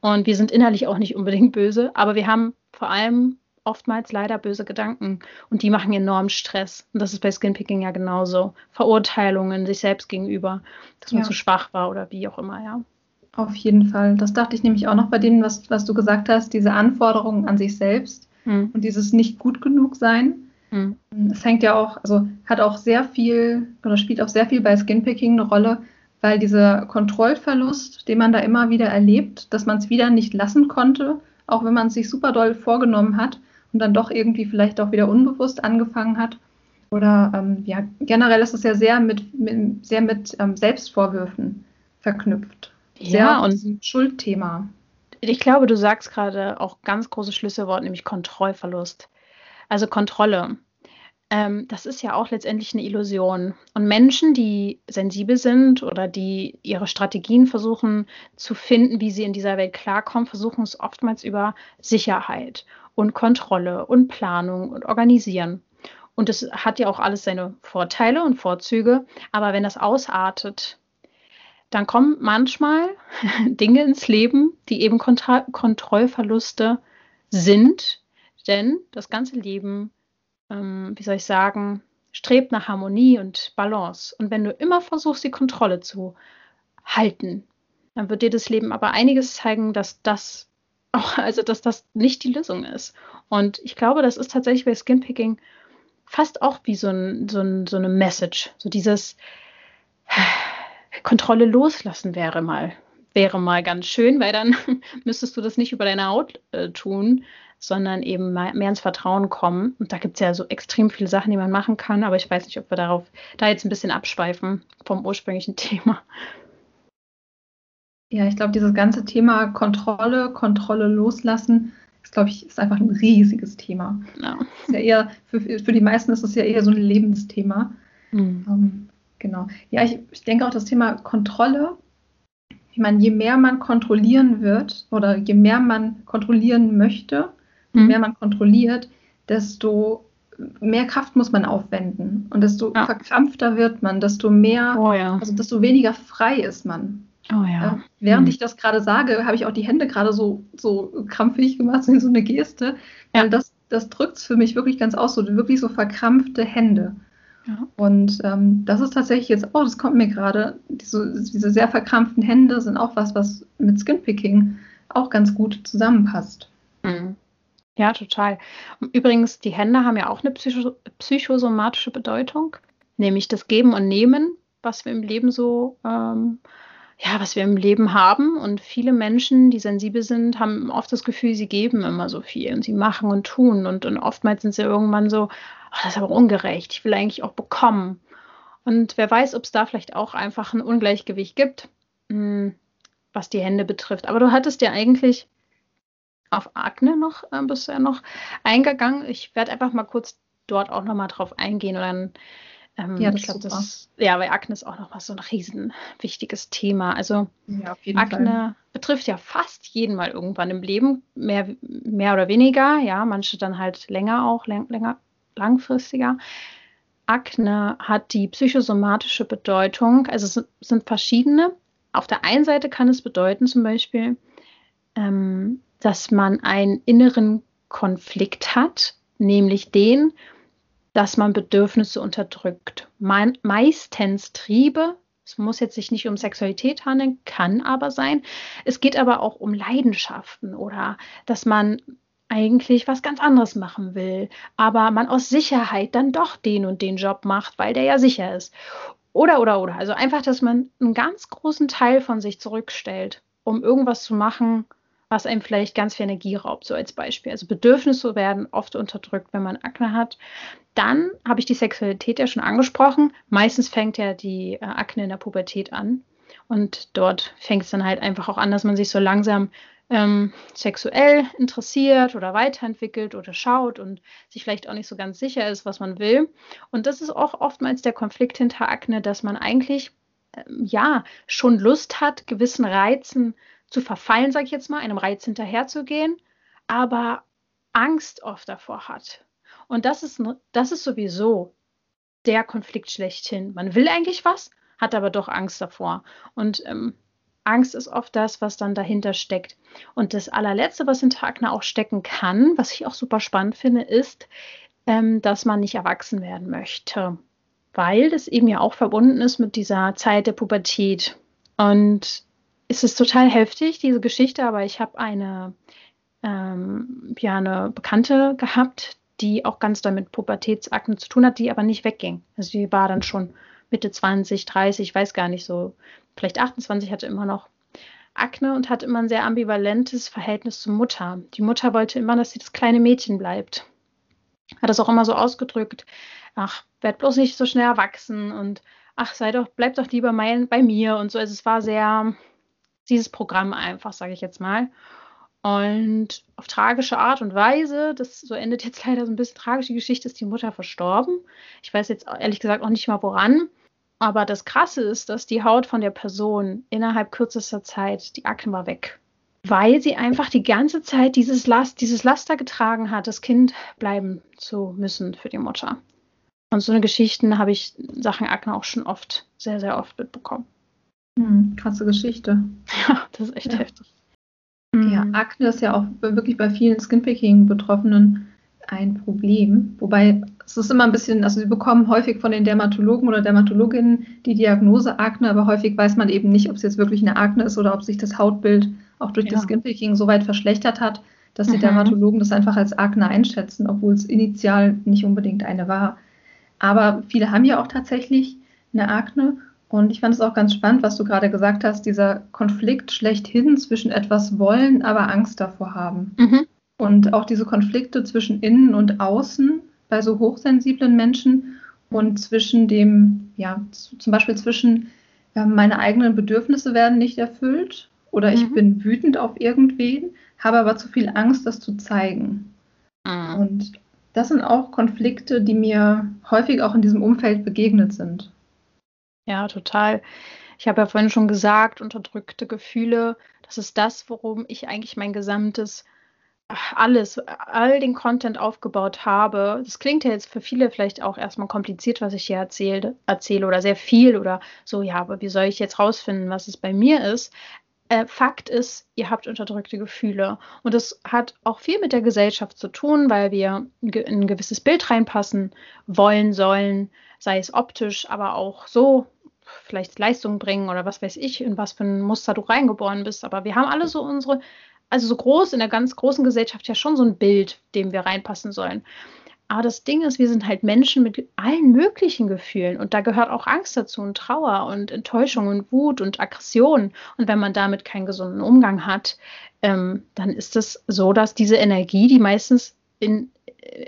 Und wir sind innerlich auch nicht unbedingt böse, aber wir haben vor allem oftmals leider böse Gedanken und die machen enorm Stress. Und das ist bei Skinpicking ja genauso. Verurteilungen sich selbst gegenüber, dass man ja. zu schwach war oder wie auch immer, ja. Auf jeden Fall. Das dachte ich nämlich auch noch bei denen, was, was du gesagt hast, diese Anforderungen an sich selbst hm. und dieses nicht gut genug sein. Hm. Es hängt ja auch, also hat auch sehr viel oder spielt auch sehr viel bei Skinpicking eine Rolle, weil dieser Kontrollverlust, den man da immer wieder erlebt, dass man es wieder nicht lassen konnte, auch wenn man es sich super doll vorgenommen hat, und dann doch irgendwie vielleicht auch wieder unbewusst angefangen hat. Oder ähm, ja, generell ist es ja sehr mit, mit sehr mit ähm, Selbstvorwürfen verknüpft. Sehr ja, und Schuldthema. Ich glaube, du sagst gerade auch ganz große Schlüsselwort, nämlich Kontrollverlust. Also Kontrolle. Ähm, das ist ja auch letztendlich eine Illusion. Und Menschen, die sensibel sind oder die ihre Strategien versuchen zu finden, wie sie in dieser Welt klarkommen, versuchen es oftmals über Sicherheit und Kontrolle und Planung und Organisieren. Und das hat ja auch alles seine Vorteile und Vorzüge. Aber wenn das ausartet, dann kommen manchmal Dinge ins Leben, die eben Kontra Kontrollverluste sind. Denn das ganze Leben, ähm, wie soll ich sagen, strebt nach Harmonie und Balance. Und wenn du immer versuchst, die Kontrolle zu halten, dann wird dir das Leben aber einiges zeigen, dass das auch, also dass das nicht die Lösung ist. Und ich glaube, das ist tatsächlich bei Skinpicking fast auch wie so, ein, so, ein, so eine Message. So dieses Kontrolle loslassen wäre mal, wäre mal ganz schön, weil dann müsstest du das nicht über deine Haut äh, tun, sondern eben mehr ins Vertrauen kommen. Und da gibt es ja so extrem viele Sachen, die man machen kann, aber ich weiß nicht, ob wir darauf da jetzt ein bisschen abschweifen vom ursprünglichen Thema. Ja, ich glaube, dieses ganze Thema Kontrolle, Kontrolle loslassen, ist, glaube ich, ist einfach ein riesiges Thema. Ja. Ist ja eher, für, für die meisten ist es ja eher so ein Lebensthema. Mhm. Ähm, genau. Ja, ich, ich denke auch das Thema Kontrolle. Ich meine, je mehr man kontrollieren wird oder je mehr man kontrollieren möchte, je mhm. mehr man kontrolliert, desto mehr Kraft muss man aufwenden und desto ja. verkrampfter wird man, desto mehr, oh, ja. also desto weniger frei ist man. Oh ja. Äh, während hm. ich das gerade sage, habe ich auch die Hände gerade so, so krampfig gemacht, so eine Geste. Ja. Weil das, das drückt es für mich wirklich ganz aus, so wirklich so verkrampfte Hände. Ja. Und ähm, das ist tatsächlich jetzt, oh, das kommt mir gerade, diese, diese sehr verkrampften Hände sind auch was, was mit Skinpicking auch ganz gut zusammenpasst. Mhm. Ja, total. Übrigens, die Hände haben ja auch eine psycho psychosomatische Bedeutung, nämlich das Geben und Nehmen, was wir im Leben so ähm, ja, was wir im Leben haben. Und viele Menschen, die sensibel sind, haben oft das Gefühl, sie geben immer so viel und sie machen und tun. Und, und oftmals sind sie irgendwann so, ach, das ist aber ungerecht, ich will eigentlich auch bekommen. Und wer weiß, ob es da vielleicht auch einfach ein Ungleichgewicht gibt, hm, was die Hände betrifft. Aber du hattest ja eigentlich auf Akne noch äh, bisher noch eingegangen. Ich werde einfach mal kurz dort auch nochmal drauf eingehen und dann Ähm, ja, das ich glaube, das ja, weil Akne ist auch noch mal so ein riesen wichtiges Thema. Also ja, Akne Fall. betrifft ja fast jeden mal irgendwann im Leben, mehr, mehr oder weniger, ja, manche dann halt länger auch, länger, langfristiger. Akne hat die psychosomatische Bedeutung, also es sind verschiedene. Auf der einen Seite kann es bedeuten zum Beispiel, ähm, dass man einen inneren Konflikt hat, nämlich den, dass man Bedürfnisse unterdrückt. Me meistens Triebe. Es muss jetzt sich nicht um Sexualität handeln, kann aber sein. Es geht aber auch um Leidenschaften oder dass man eigentlich was ganz anderes machen will, aber man aus Sicherheit dann doch den und den Job macht, weil der ja sicher ist. Oder, oder, oder. Also einfach, dass man einen ganz großen Teil von sich zurückstellt, um irgendwas zu machen, was einem vielleicht ganz viel Energie raubt, so als Beispiel. Also Bedürfnisse werden oft unterdrückt, wenn man Akne hat. Dann habe ich die Sexualität ja schon angesprochen. Meistens fängt ja die äh, Akne in der Pubertät an. Und dort fängt es dann halt einfach auch an, dass man sich so langsam ähm, sexuell interessiert oder weiterentwickelt oder schaut und sich vielleicht auch nicht so ganz sicher ist, was man will. Und das ist auch oftmals der Konflikt hinter Akne, dass man eigentlich ähm, ja schon Lust hat, gewissen Reizen zu verfallen, sage ich jetzt mal, einem Reiz hinterherzugehen, aber Angst oft davor hat. Und das ist, das ist sowieso der Konflikt schlechthin. Man will eigentlich was, hat aber doch Angst davor. Und ähm, Angst ist oft das, was dann dahinter steckt. Und das allerletzte, was hinter Akne auch stecken kann, was ich auch super spannend finde, ist, ähm, dass man nicht erwachsen werden möchte. Weil das eben ja auch verbunden ist mit dieser Zeit der Pubertät. Und es ist total heftig, diese Geschichte, aber ich habe eine, ähm, ja, eine Bekannte gehabt, die auch ganz damit Pubertätsakne zu tun hat, die aber nicht wegging. Also die war dann schon Mitte 20, 30, ich weiß gar nicht so, vielleicht 28, hatte immer noch Akne und hat immer ein sehr ambivalentes Verhältnis zur Mutter. Die Mutter wollte immer, dass sie das kleine Mädchen bleibt. Hat das auch immer so ausgedrückt. Ach, werd bloß nicht so schnell erwachsen und ach, sei doch, bleib doch lieber mein, bei mir und so. Also es war sehr, dieses Programm einfach, sage ich jetzt mal. Und auf tragische Art und Weise, das so endet jetzt leider so ein bisschen tragisch, die Geschichte ist die Mutter verstorben. Ich weiß jetzt ehrlich gesagt auch nicht mal woran. Aber das Krasse ist, dass die Haut von der Person innerhalb kürzester Zeit, die Akne war weg. Weil sie einfach die ganze Zeit dieses, Last, dieses Laster getragen hat, das Kind bleiben zu müssen für die Mutter. Und so eine Geschichten habe ich Sachen Akne auch schon oft, sehr, sehr oft mitbekommen. Hm, krasse Geschichte. Ja, das ist echt ja. heftig. Ja, hm. Akne ist ja auch wirklich bei vielen Skinpicking-Betroffenen ein Problem. Wobei es ist immer ein bisschen, also sie bekommen häufig von den Dermatologen oder Dermatologinnen die Diagnose Akne, aber häufig weiß man eben nicht, ob es jetzt wirklich eine Akne ist oder ob sich das Hautbild auch durch ja. das Skinpicking so weit verschlechtert hat, dass die mhm. Dermatologen das einfach als Akne einschätzen, obwohl es initial nicht unbedingt eine war. Aber viele haben ja auch tatsächlich eine Akne und ich fand es auch ganz spannend, was du gerade gesagt hast, dieser Konflikt schlechthin zwischen etwas wollen, aber Angst davor haben. Mhm. Und auch diese Konflikte zwischen innen und außen bei so hochsensiblen Menschen und zwischen dem, ja, zum Beispiel zwischen ja, meine eigenen Bedürfnisse werden nicht erfüllt oder ich mhm. bin wütend auf irgendwen, habe aber zu viel Angst, das zu zeigen. Mhm. Und das sind auch Konflikte, die mir häufig auch in diesem Umfeld begegnet sind. Ja, total. Ich habe ja vorhin schon gesagt, unterdrückte Gefühle, das ist das, worum ich eigentlich mein gesamtes alles, all den Content aufgebaut habe. Das klingt ja jetzt für viele vielleicht auch erstmal kompliziert, was ich hier erzähle, erzähle oder sehr viel oder so, ja, aber wie soll ich jetzt rausfinden, was es bei mir ist? Äh, Fakt ist, ihr habt unterdrückte Gefühle. Und das hat auch viel mit der Gesellschaft zu tun, weil wir in ein gewisses Bild reinpassen wollen sollen, sei es optisch, aber auch so, vielleicht Leistung bringen oder was weiß ich, in was für ein Muster du reingeboren bist. Aber wir haben alle so unsere, also so groß in der ganz großen Gesellschaft ja schon so ein Bild, dem wir reinpassen sollen. Aber das Ding ist, wir sind halt Menschen mit allen möglichen Gefühlen und da gehört auch Angst dazu und Trauer und Enttäuschung und Wut und Aggression. Und wenn man damit keinen gesunden Umgang hat, ähm, dann ist es so, dass diese Energie, die meistens in,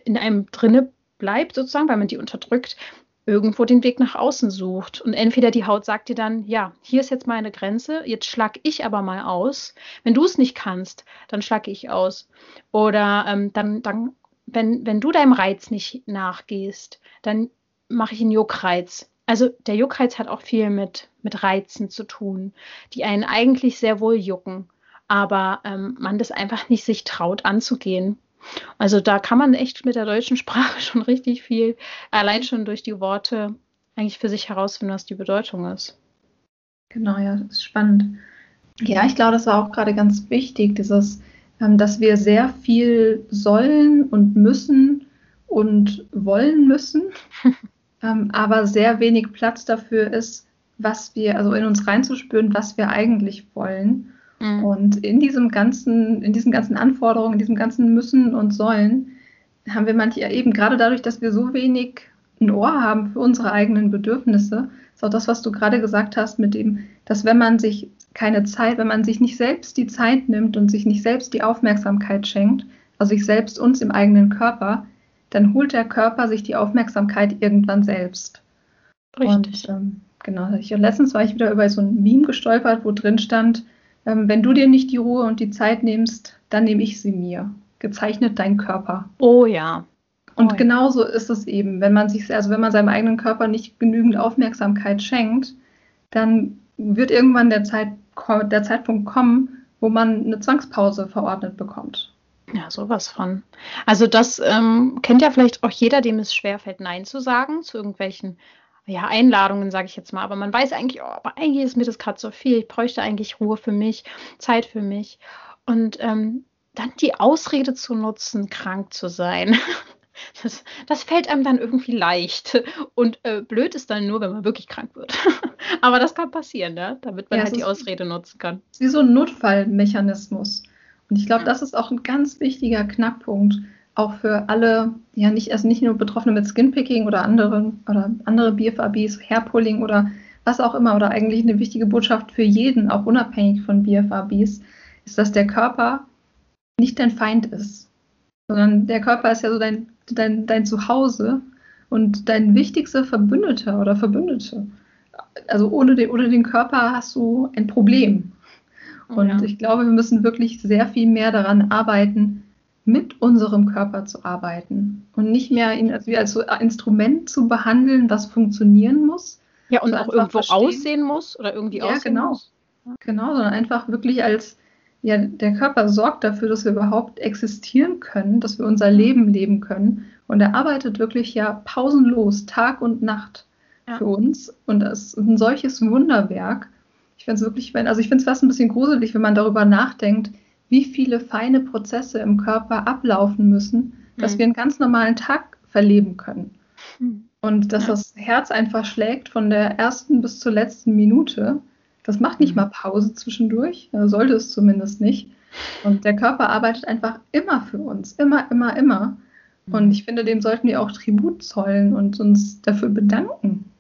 in einem drinne bleibt, sozusagen, weil man die unterdrückt, irgendwo den Weg nach außen sucht. Und entweder die Haut sagt dir dann, ja, hier ist jetzt meine Grenze, jetzt schlag ich aber mal aus. Wenn du es nicht kannst, dann schlage ich aus. Oder ähm, dann, dann wenn, wenn du deinem Reiz nicht nachgehst, dann mache ich einen Juckreiz. Also der Juckreiz hat auch viel mit, mit Reizen zu tun, die einen eigentlich sehr wohl jucken, aber ähm, man das einfach nicht sich traut anzugehen. Also da kann man echt mit der deutschen Sprache schon richtig viel, allein schon durch die Worte, eigentlich für sich herausfinden, was die Bedeutung ist. Genau, ja, das ist spannend. Ja, ich glaube, das war auch gerade ganz wichtig, dieses, ähm, dass wir sehr viel sollen und müssen und wollen müssen, ähm, aber sehr wenig Platz dafür ist, was wir, also in uns reinzuspüren, was wir eigentlich wollen. Mhm. Und in diesem ganzen, in diesen ganzen Anforderungen, in diesem ganzen Müssen und Sollen, haben wir manche eben gerade dadurch, dass wir so wenig ein Ohr haben für unsere eigenen Bedürfnisse, ist auch das, was du gerade gesagt hast, mit dem, dass wenn man sich keine Zeit, wenn man sich nicht selbst die Zeit nimmt und sich nicht selbst die Aufmerksamkeit schenkt, also sich selbst uns im eigenen Körper, dann holt der Körper sich die Aufmerksamkeit irgendwann selbst. Richtig. Und, ähm, genau. Und letztens war ich wieder über so ein Meme gestolpert, wo drin stand, ähm, wenn du dir nicht die Ruhe und die Zeit nimmst, dann nehme ich sie mir. Gezeichnet dein Körper. Oh ja. Und oh, genauso ist es eben, wenn man sich, also wenn man seinem eigenen Körper nicht genügend Aufmerksamkeit schenkt, dann wird irgendwann der, Zeit, der Zeitpunkt kommen, wo man eine Zwangspause verordnet bekommt. Ja, sowas von. Also das ähm, kennt ja vielleicht auch jeder, dem es schwerfällt, Nein zu sagen zu irgendwelchen ja, Einladungen, sage ich jetzt mal. Aber man weiß eigentlich, oh, aber eigentlich ist mir das gerade so viel. Ich bräuchte eigentlich Ruhe für mich, Zeit für mich. Und ähm, dann die Ausrede zu nutzen, krank zu sein. Das, das, fällt einem dann irgendwie leicht. Und äh, blöd ist dann nur, wenn man wirklich krank wird. Aber das kann passieren, ne? damit man ja, halt die Ausrede nutzen kann. Wie so ein Notfallmechanismus. Und ich glaube, das ist auch ein ganz wichtiger Knackpunkt, auch für alle, ja nicht, also nicht nur Betroffene mit Skinpicking oder anderen oder andere BFABs, Hairpulling oder was auch immer, oder eigentlich eine wichtige Botschaft für jeden, auch unabhängig von BFABs, ist, dass der Körper nicht dein Feind ist, sondern der Körper ist ja so dein dein, dein Zuhause und dein wichtigster Verbündeter oder Verbündete. Also ohne den, ohne den Körper hast du ein Problem. Oh und ja. ich glaube, wir müssen wirklich sehr viel mehr daran arbeiten, mit unserem Körper zu arbeiten und nicht mehr ihn als, als so Instrument zu behandeln, was funktionieren muss. Ja, und auch irgendwo verstehen. aussehen muss oder irgendwie ja, aussehen genau. muss. Genau, sondern einfach wirklich als ja, der Körper sorgt dafür, dass wir überhaupt existieren können, dass wir unser Leben leben können. Und er arbeitet wirklich ja pausenlos, Tag und Nacht ja. für uns. Und das ist ein solches Wunderwerk. Ich finde es wirklich, also ich finde es fast ein bisschen gruselig, wenn man darüber nachdenkt, wie viele feine Prozesse im Körper ablaufen müssen, dass mhm. wir einen ganz normalen Tag verleben können. Mhm. Und dass ja. das Herz einfach schlägt von der ersten bis zur letzten Minute. Das macht nicht mhm. mal Pause zwischendurch, sollte es zumindest nicht. Und der Körper arbeitet einfach immer für uns, immer, immer, immer. Und mhm. ich finde, dem sollten wir auch Tribut zollen und uns dafür bedanken.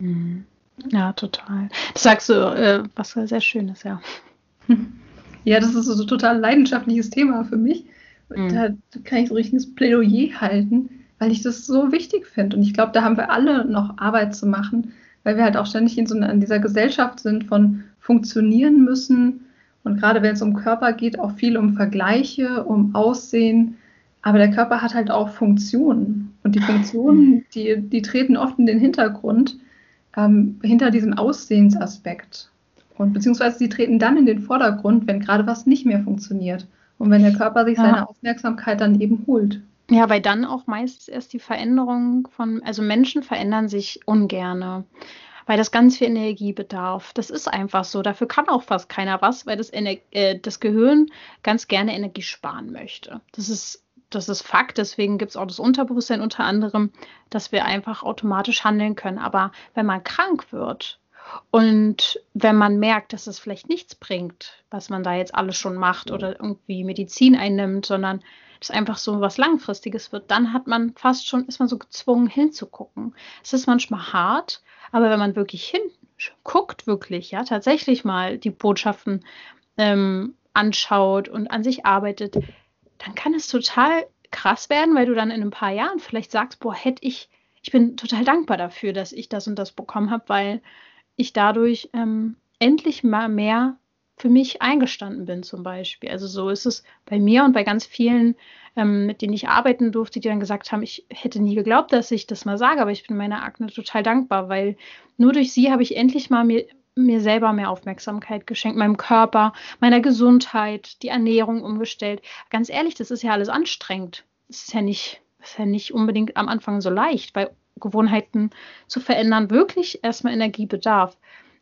Mhm. Ja, total. Das sagst du, äh, was sehr Schönes, ja. Ja, das ist so ein total leidenschaftliches Thema für mich. Mhm. Da kann ich so richtiges Plädoyer halten, weil ich das so wichtig finde. Und ich glaube, da haben wir alle noch Arbeit zu machen, weil wir halt auch ständig in so einer, in dieser Gesellschaft sind von funktionieren müssen und gerade wenn es um Körper geht, auch viel um Vergleiche, um Aussehen. Aber der Körper hat halt auch Funktionen und die Funktionen, die, die treten oft in den Hintergrund ähm, hinter diesem Aussehensaspekt. Und beziehungsweise sie treten dann in den Vordergrund, wenn gerade was nicht mehr funktioniert und wenn der Körper sich ja. seine Aufmerksamkeit dann eben holt. Ja, weil dann auch meistens erst die Veränderung von, also Menschen verändern sich ungerne, weil das ganz viel Energie bedarf. Das ist einfach so. Dafür kann auch fast keiner was, weil das, Ener äh, das Gehirn ganz gerne Energie sparen möchte. Das ist, das ist Fakt. Deswegen gibt es auch das Unterbewusstsein unter anderem, dass wir einfach automatisch handeln können. Aber wenn man krank wird, und wenn man merkt, dass es vielleicht nichts bringt, was man da jetzt alles schon macht oder irgendwie Medizin einnimmt, sondern es einfach so was Langfristiges wird, dann hat man fast schon, ist man so gezwungen hinzugucken. Es ist manchmal hart, aber wenn man wirklich hinguckt, wirklich, ja, tatsächlich mal die Botschaften ähm, anschaut und an sich arbeitet, dann kann es total krass werden, weil du dann in ein paar Jahren vielleicht sagst, boah, hätte ich, ich bin total dankbar dafür, dass ich das und das bekommen habe, weil ich dadurch ähm, endlich mal mehr für mich eingestanden bin zum Beispiel. Also so ist es bei mir und bei ganz vielen, ähm, mit denen ich arbeiten durfte, die dann gesagt haben, ich hätte nie geglaubt, dass ich das mal sage, aber ich bin meiner Akne total dankbar, weil nur durch sie habe ich endlich mal mir, mir selber mehr Aufmerksamkeit geschenkt, meinem Körper, meiner Gesundheit, die Ernährung umgestellt. Ganz ehrlich, das ist ja alles anstrengend. Es ist ja nicht, ist ja nicht unbedingt am Anfang so leicht, weil Gewohnheiten zu verändern wirklich erstmal Energie bedarf.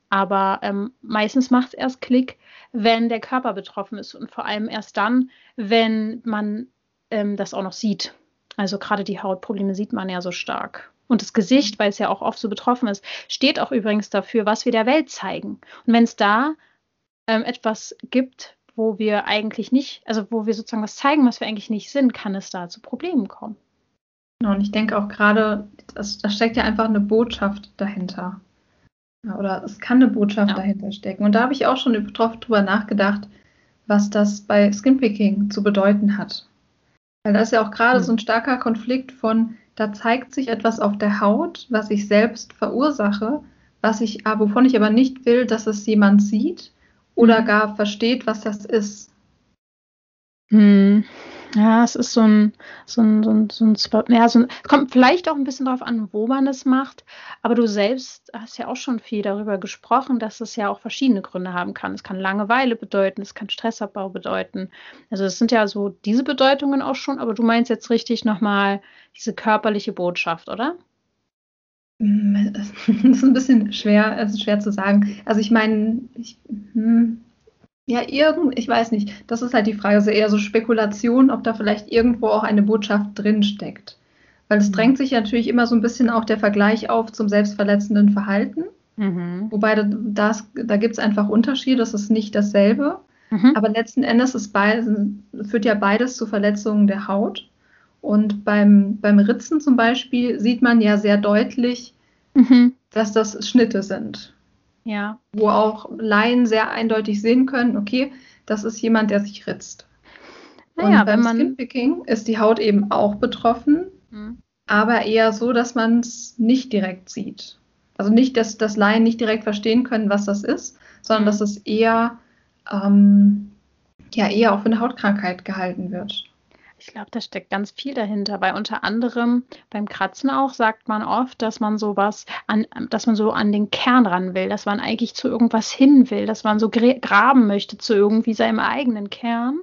Aber ähm, meistens macht es erst Klick, wenn der Körper betroffen ist und vor allem erst dann, wenn man ähm, das auch noch sieht. Also gerade die Hautprobleme sieht man ja so stark. Und das Gesicht, weil es ja auch oft so betroffen ist, steht auch übrigens dafür, was wir der Welt zeigen. Und wenn es da ähm, etwas gibt, wo wir eigentlich nicht, also wo wir sozusagen was zeigen, was wir eigentlich nicht sind, kann es da zu Problemen kommen. Genau, und ich denke auch gerade, da steckt ja einfach eine Botschaft dahinter. Oder es kann eine Botschaft ja. dahinter stecken. Und da habe ich auch schon drüber nachgedacht, was das bei Skinpicking zu bedeuten hat. Weil da ist ja auch gerade mhm. so ein starker Konflikt von, da zeigt sich etwas auf der Haut, was ich selbst verursache, was ich, ah, wovon ich aber nicht will, dass es jemand sieht oder mhm. gar versteht, was das ist. Hm. Ja, es ist so ein, so ein, so ein, so ein, ja, so ein, kommt vielleicht auch ein bisschen darauf an, wo man es macht, aber du selbst hast ja auch schon viel darüber gesprochen, dass es ja auch verschiedene Gründe haben kann. Es kann Langeweile bedeuten, es kann Stressabbau bedeuten. Also es sind ja so diese Bedeutungen auch schon, aber du meinst jetzt richtig nochmal diese körperliche Botschaft, oder? Das ist ein bisschen schwer, ist schwer zu sagen. Also ich meine, ich, hm, ja, irgend, ich weiß nicht. Das ist halt die Frage, also eher so Spekulation, ob da vielleicht irgendwo auch eine Botschaft drin steckt. Weil es mhm. drängt sich natürlich immer so ein bisschen auch der Vergleich auf zum selbstverletzenden Verhalten. Mhm. Wobei das, da gibt es einfach Unterschiede, das ist nicht dasselbe. Mhm. Aber letzten Endes ist beides, führt ja beides zu Verletzungen der Haut. Und beim, beim Ritzen zum Beispiel sieht man ja sehr deutlich, mhm. dass das Schnitte sind. Ja. Wo auch Laien sehr eindeutig sehen können, okay, das ist jemand, der sich ritzt. Naja, Und beim man... Skinpicking ist die Haut eben auch betroffen, mhm. aber eher so, dass man es nicht direkt sieht. Also nicht, dass das Laien nicht direkt verstehen können, was das ist, sondern mhm. dass es eher, ähm, ja, eher auch für eine Hautkrankheit gehalten wird. Ich glaube, da steckt ganz viel dahinter, weil unter anderem beim Kratzen auch sagt man oft, dass man sowas an, dass man so an den Kern ran will, dass man eigentlich zu irgendwas hin will, dass man so graben möchte zu irgendwie seinem eigenen Kern.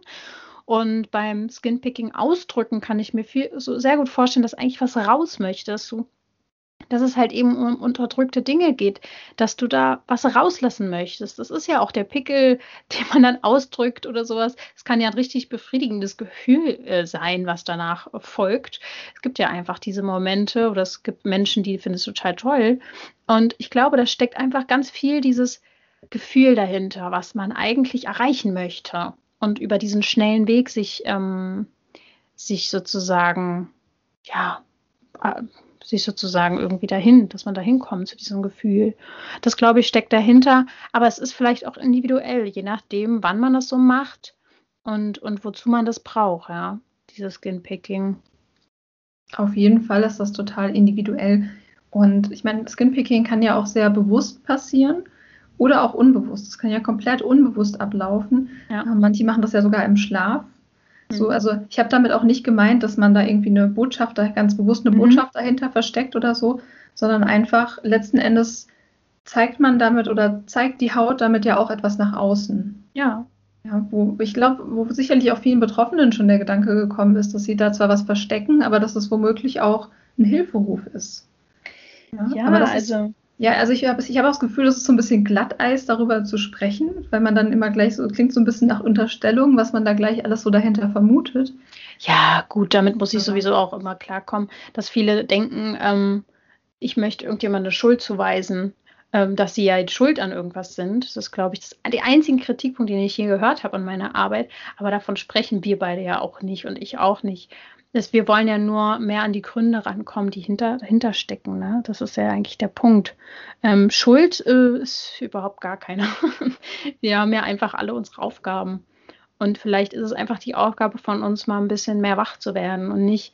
Und beim Skinpicking ausdrücken kann ich mir viel, so sehr gut vorstellen, dass eigentlich was raus möchte, dass du dass es halt eben um unterdrückte Dinge geht, dass du da was rauslassen möchtest. Das ist ja auch der Pickel, den man dann ausdrückt oder sowas. Es kann ja ein richtig befriedigendes Gefühl äh, sein, was danach folgt. Es gibt ja einfach diese Momente oder es gibt Menschen, die finden es total toll. Und ich glaube, da steckt einfach ganz viel dieses Gefühl dahinter, was man eigentlich erreichen möchte und über diesen schnellen Weg sich, ähm, sich sozusagen, ja, äh, sich sozusagen irgendwie dahin, dass man dahin kommt zu diesem Gefühl. Das, glaube ich, steckt dahinter. Aber es ist vielleicht auch individuell, je nachdem, wann man das so macht und, und wozu man das braucht, ja, dieses Skinpicking. Auf jeden Fall ist das total individuell. Und ich meine, Skinpicking kann ja auch sehr bewusst passieren oder auch unbewusst. Es kann ja komplett unbewusst ablaufen. Ja. Manche machen das ja sogar im Schlaf. So, mhm. also ich habe damit auch nicht gemeint, dass man da irgendwie eine Botschaft, ganz bewusst eine mhm. Botschaft dahinter versteckt oder so, sondern einfach letzten Endes zeigt man damit oder zeigt die Haut damit ja auch etwas nach außen. Ja. Ja, wo ich glaube, wo sicherlich auch vielen Betroffenen schon der Gedanke gekommen ist, dass sie da zwar was verstecken, aber dass es womöglich auch ein Hilferuf ist. Ja, ja aber das also. Ist, ja, also ich habe ich hab auch das Gefühl, das ist so ein bisschen Glatteis, darüber zu sprechen, weil man dann immer gleich so, klingt so ein bisschen nach Unterstellung, was man da gleich alles so dahinter vermutet. Ja, gut, damit muss ich sowieso auch immer klarkommen, dass viele denken, ähm, ich möchte irgendjemandem eine Schuld zuweisen, ähm, dass sie ja schuld an irgendwas sind. Das ist, glaube ich, das, der einzige Kritikpunkt, den ich je gehört habe an meiner Arbeit. Aber davon sprechen wir beide ja auch nicht und ich auch nicht ist, wir wollen ja nur mehr an die Gründe rankommen, die hinter, dahinter stecken. Ne? Das ist ja eigentlich der Punkt. Ähm, Schuld äh, ist überhaupt gar keine. wir haben ja einfach alle unsere Aufgaben. Und vielleicht ist es einfach die Aufgabe von uns, mal ein bisschen mehr wach zu werden und nicht,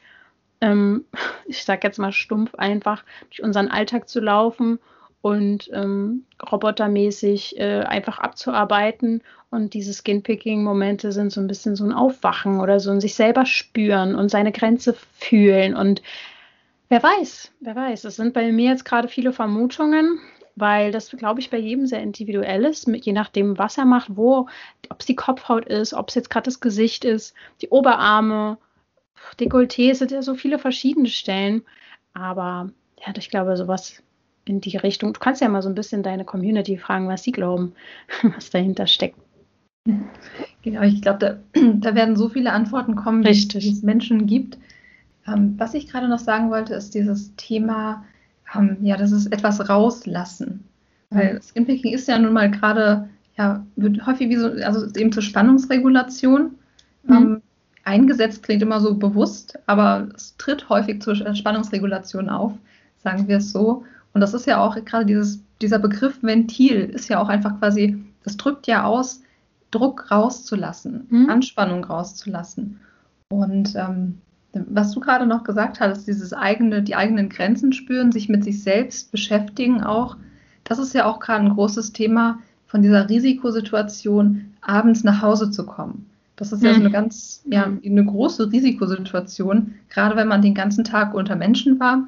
ähm, ich sag jetzt mal stumpf, einfach durch unseren Alltag zu laufen und ähm, robotermäßig äh, einfach abzuarbeiten. Und diese Skinpicking-Momente sind so ein bisschen so ein Aufwachen oder so ein sich selber spüren und seine Grenze fühlen. Und wer weiß, wer weiß. Es sind bei mir jetzt gerade viele Vermutungen, weil das, glaube ich, bei jedem sehr individuell ist, mit, je nachdem, was er macht, wo, ob es die Kopfhaut ist, ob es jetzt gerade das Gesicht ist, die Oberarme, Dekolleté, es sind ja so viele verschiedene Stellen. Aber ja, ich glaube, sowas in die Richtung. Du kannst ja mal so ein bisschen deine Community fragen, was sie glauben, was dahinter steckt. Genau, ich glaube, da, da, werden so viele Antworten kommen, Richtig. wie es Menschen gibt. Ähm, was ich gerade noch sagen wollte, ist dieses Thema, ähm, ja, das ist etwas rauslassen. Weil Skinpicking ist ja nun mal gerade, ja, wird häufig wie so, also eben zur Spannungsregulation mhm. ähm, eingesetzt, klingt immer so bewusst, aber es tritt häufig zur Spannungsregulation auf, sagen wir es so. Und das ist ja auch gerade dieses, dieser Begriff Ventil ist ja auch einfach quasi, das drückt ja aus, Druck rauszulassen, mhm. Anspannung rauszulassen. Und ähm, was du gerade noch gesagt hattest, dieses eigene, die eigenen Grenzen spüren, sich mit sich selbst beschäftigen auch, das ist ja auch gerade ein großes Thema von dieser Risikosituation, abends nach Hause zu kommen. Das ist ja so eine mhm. ganz, ja, eine große Risikosituation, gerade wenn man den ganzen Tag unter Menschen war.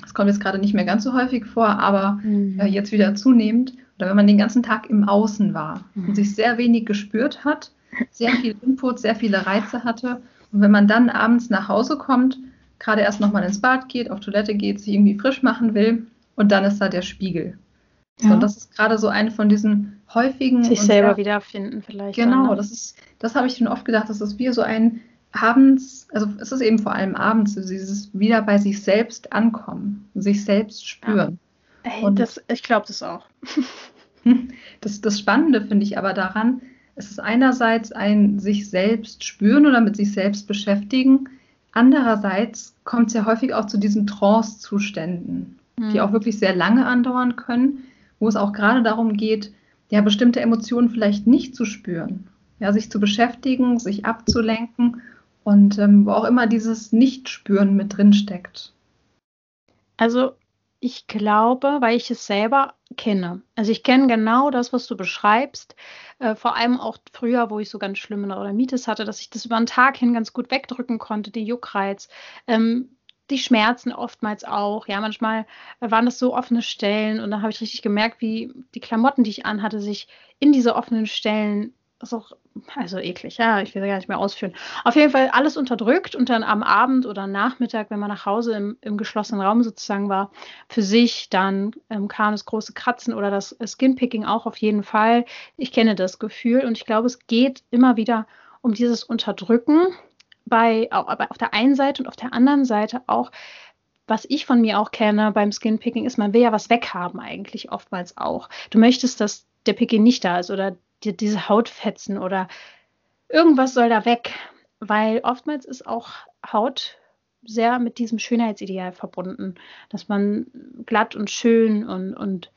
Das kommt jetzt gerade nicht mehr ganz so häufig vor, aber mhm. äh, jetzt wieder zunehmend. Oder wenn man den ganzen Tag im Außen war mhm. und sich sehr wenig gespürt hat, sehr viel Input, sehr viele Reize hatte. Und wenn man dann abends nach Hause kommt, gerade erst nochmal ins Bad geht, auf Toilette geht, sich irgendwie frisch machen will und dann ist da der Spiegel. Ja. So, und das ist gerade so eine von diesen häufigen. Sich selber wiederfinden vielleicht. Genau, dann, ne? das ist, das habe ich schon oft gedacht, das ist wie so ein abends, also es ist eben vor allem abends, dieses wieder bei sich selbst ankommen, sich selbst spüren. Ja. Ey, und das, ich glaube das auch. das, das Spannende finde ich aber daran, es ist einerseits ein sich selbst spüren oder mit sich selbst beschäftigen, andererseits kommt es ja häufig auch zu diesen Trance-Zuständen, mhm. die auch wirklich sehr lange andauern können, wo es auch gerade darum geht, ja, bestimmte Emotionen vielleicht nicht zu spüren, ja, sich zu beschäftigen, sich abzulenken und ähm, wo auch immer dieses Nicht-Spüren mit drin steckt. Also ich glaube, weil ich es selber kenne. Also ich kenne genau das, was du beschreibst. Äh, vor allem auch früher, wo ich so ganz schlimme Neurodermitis hatte, dass ich das über einen Tag hin ganz gut wegdrücken konnte, die Juckreiz. Ähm, die Schmerzen oftmals auch. Ja, manchmal waren das so offene Stellen und da habe ich richtig gemerkt, wie die Klamotten, die ich anhatte, sich in diese offenen Stellen ist auch, also eklig, ja, ich will gar nicht mehr ausführen. Auf jeden Fall alles unterdrückt und dann am Abend oder Nachmittag, wenn man nach Hause im, im geschlossenen Raum sozusagen war, für sich, dann ähm, kam das große Kratzen oder das Skinpicking auch auf jeden Fall. Ich kenne das Gefühl und ich glaube, es geht immer wieder um dieses Unterdrücken bei, aber auf der einen Seite und auf der anderen Seite auch, was ich von mir auch kenne beim Skinpicking, ist, man will ja was weghaben eigentlich oftmals auch. Du möchtest, dass der Picking nicht da ist oder die, diese Hautfetzen oder irgendwas soll da weg, weil oftmals ist auch Haut sehr mit diesem Schönheitsideal verbunden, dass man glatt und schön und, und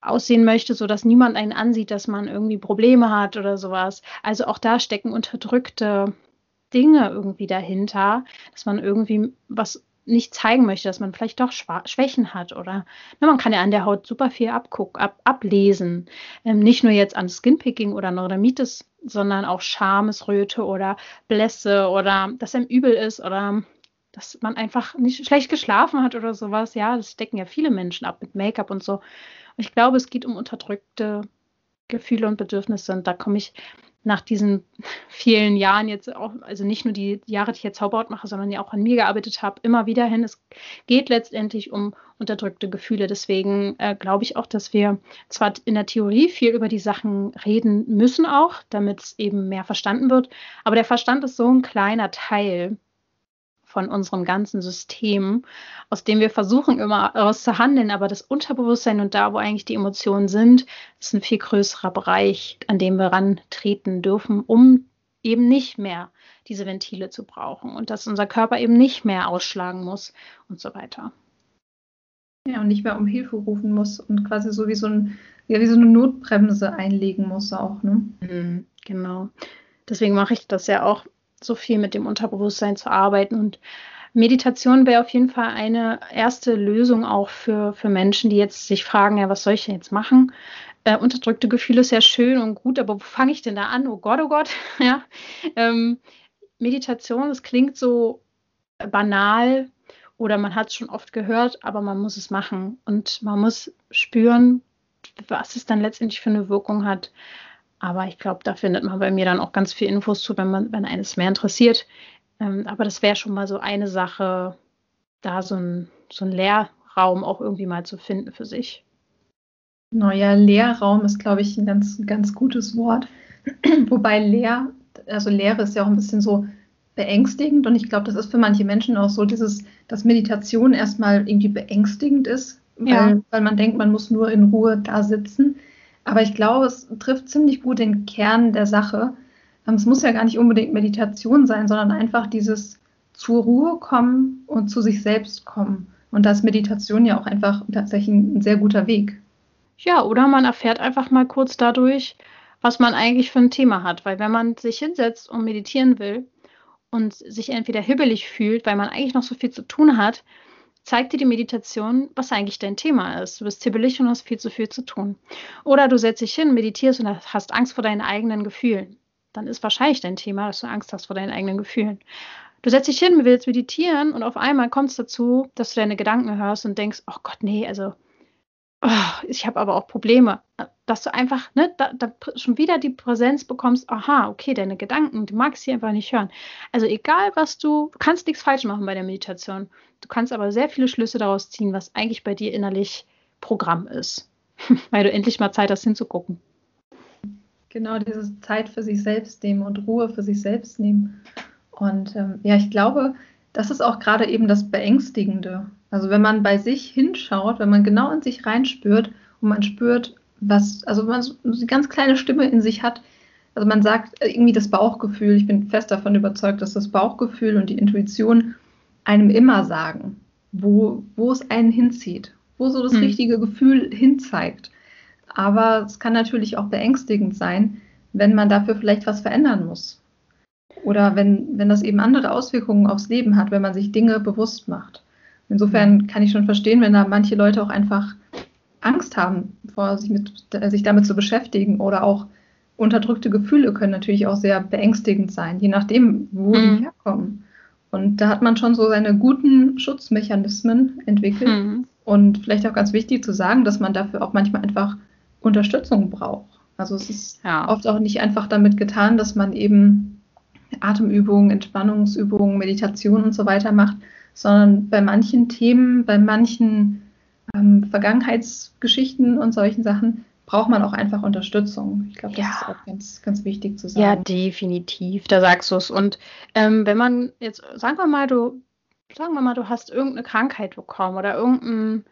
aussehen möchte, so dass niemand einen ansieht, dass man irgendwie Probleme hat oder sowas. Also auch da stecken unterdrückte Dinge irgendwie dahinter, dass man irgendwie was nicht zeigen möchte, dass man vielleicht doch Schwächen hat oder na, man kann ja an der Haut super viel abgucken, ab, ablesen. Ähm, nicht nur jetzt an Skinpicking oder Neurodermitis, sondern auch Schamesröte oder Blässe oder dass einem übel ist oder dass man einfach nicht schlecht geschlafen hat oder sowas. Ja, das decken ja viele Menschen ab mit Make-up und so. Und ich glaube, es geht um unterdrückte Gefühle und Bedürfnisse und da komme ich nach diesen vielen Jahren jetzt auch, also nicht nur die Jahre, die ich jetzt Zauberhaut mache, sondern ja auch an mir gearbeitet habe, immer wieder hin. Es geht letztendlich um unterdrückte Gefühle. Deswegen äh, glaube ich auch, dass wir zwar in der Theorie viel über die Sachen reden müssen auch, damit es eben mehr verstanden wird, aber der Verstand ist so ein kleiner Teil von unserem ganzen System, aus dem wir versuchen immer auszuhandeln, aber das Unterbewusstsein und da, wo eigentlich die Emotionen sind, ist ein viel größerer Bereich, an dem wir rantreten dürfen, um eben nicht mehr diese Ventile zu brauchen und dass unser Körper eben nicht mehr ausschlagen muss und so weiter. Ja, und nicht mehr um Hilfe rufen muss und quasi so wie so, ein, ja, wie so eine Notbremse einlegen muss auch. Ne? Mhm, genau. Deswegen mache ich das ja auch so viel mit dem Unterbewusstsein zu arbeiten und Meditation wäre auf jeden Fall eine erste Lösung auch für, für Menschen, die jetzt sich fragen, ja, was soll ich denn jetzt machen? Äh, unterdrückte Gefühle ist ja schön und gut, aber wo fange ich denn da an? Oh Gott, oh Gott. ja. Ähm, Meditation, das klingt so banal oder man hat es schon oft gehört, aber man muss es machen und man muss spüren, was es dann letztendlich für eine Wirkung hat. Aber ich glaube, da findet man bei mir dann auch ganz viel Infos zu, wenn man, wenn eines mehr interessiert. Ähm, aber das wäre schon mal so eine Sache, da so ein, so ein Lehrraum auch irgendwie mal zu finden für sich. Neuer Lehrraum ist, glaube ich, ein ganz, ganz gutes Wort. Wobei Lehr, also Lehre ist ja auch ein bisschen so beängstigend und ich glaube, das ist für manche Menschen auch so, dieses, dass Meditation erstmal irgendwie beängstigend ist, weil, ja. weil man denkt, man muss nur in Ruhe da sitzen. Aber ich glaube, es trifft ziemlich gut den Kern der Sache. Ähm, es muss ja gar nicht unbedingt Meditation sein, sondern einfach dieses zur Ruhe kommen und zu sich selbst kommen. Und da ist Meditation ja auch einfach tatsächlich ein sehr guter Weg. Ja, oder man erfährt einfach mal kurz dadurch, was man eigentlich für ein Thema hat. Weil wenn man sich hinsetzt und meditieren will und sich entweder hibbelig fühlt, weil man eigentlich noch so viel zu tun hat, zeigt dir die Meditation, was eigentlich dein Thema ist. Du bist hibbelig und hast viel zu viel zu tun. Oder du setzt dich hin, meditierst und hast Angst vor deinen eigenen Gefühlen. Dann ist wahrscheinlich dein Thema, dass du Angst hast vor deinen eigenen Gefühlen. Du setzt dich hin, willst meditieren und auf einmal kommt es dazu, dass du deine Gedanken hörst und denkst, oh Gott, nee, also oh, ich habe aber auch Probleme. Dass du einfach ne, da, da schon wieder die Präsenz bekommst, aha, okay, deine Gedanken, du magst sie einfach nicht hören. Also egal, was du, du kannst nichts falsch machen bei der Meditation. Du kannst aber sehr viele Schlüsse daraus ziehen, was eigentlich bei dir innerlich Programm ist. Weil du endlich mal Zeit hast hinzugucken. Genau, diese Zeit für sich selbst nehmen und Ruhe für sich selbst nehmen. Und ähm, ja, ich glaube, das ist auch gerade eben das Beängstigende. Also wenn man bei sich hinschaut, wenn man genau in sich reinspürt und man spürt, was, also wenn man so eine ganz kleine Stimme in sich hat, also man sagt irgendwie das Bauchgefühl, ich bin fest davon überzeugt, dass das Bauchgefühl und die Intuition einem immer sagen, wo, wo es einen hinzieht, wo so das hm. richtige Gefühl hinzeigt. Aber es kann natürlich auch beängstigend sein, wenn man dafür vielleicht was verändern muss. Oder wenn, wenn das eben andere Auswirkungen aufs Leben hat, wenn man sich Dinge bewusst macht. Insofern kann ich schon verstehen, wenn da manche Leute auch einfach Angst haben, vor sich, mit, sich damit zu beschäftigen oder auch unterdrückte Gefühle können natürlich auch sehr beängstigend sein, je nachdem, wo mhm. die herkommen. Und da hat man schon so seine guten Schutzmechanismen entwickelt. Mhm. Und vielleicht auch ganz wichtig zu sagen, dass man dafür auch manchmal einfach Unterstützung braucht. Also es ist ja. oft auch nicht einfach damit getan, dass man eben Atemübungen, Entspannungsübungen, Meditation und so weiter macht, sondern bei manchen Themen, bei manchen ähm, Vergangenheitsgeschichten und solchen Sachen braucht man auch einfach Unterstützung. Ich glaube, das ja. ist auch ganz, ganz wichtig zu sagen. Ja, definitiv, da sagst du es. Und ähm, wenn man jetzt, sagen wir mal, du, sagen wir mal, du hast irgendeine Krankheit bekommen oder irgendein,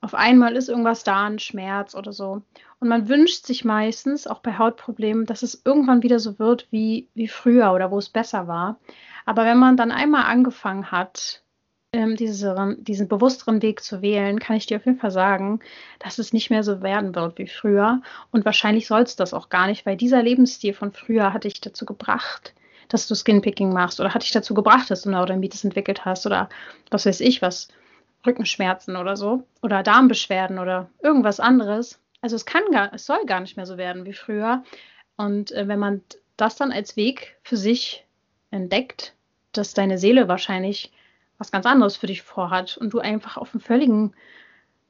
auf einmal ist irgendwas da, ein Schmerz oder so. Und man wünscht sich meistens, auch bei Hautproblemen, dass es irgendwann wieder so wird wie, wie früher oder wo es besser war. Aber wenn man dann einmal angefangen hat, ähm, diese, diesen bewussteren Weg zu wählen, kann ich dir auf jeden Fall sagen, dass es nicht mehr so werden wird wie früher. Und wahrscheinlich soll es das auch gar nicht, weil dieser Lebensstil von früher hat dich dazu gebracht, dass du Skinpicking machst oder hat dich dazu gebracht, dass du Neurodermitis entwickelt hast oder was weiß ich was, Rückenschmerzen oder so oder Darmbeschwerden oder irgendwas anderes. Also es kann gar, es soll gar nicht mehr so werden wie früher. Und äh, wenn man das dann als Weg für sich entdeckt, dass deine Seele wahrscheinlich was ganz anderes für dich vorhat und du einfach auf einem völligen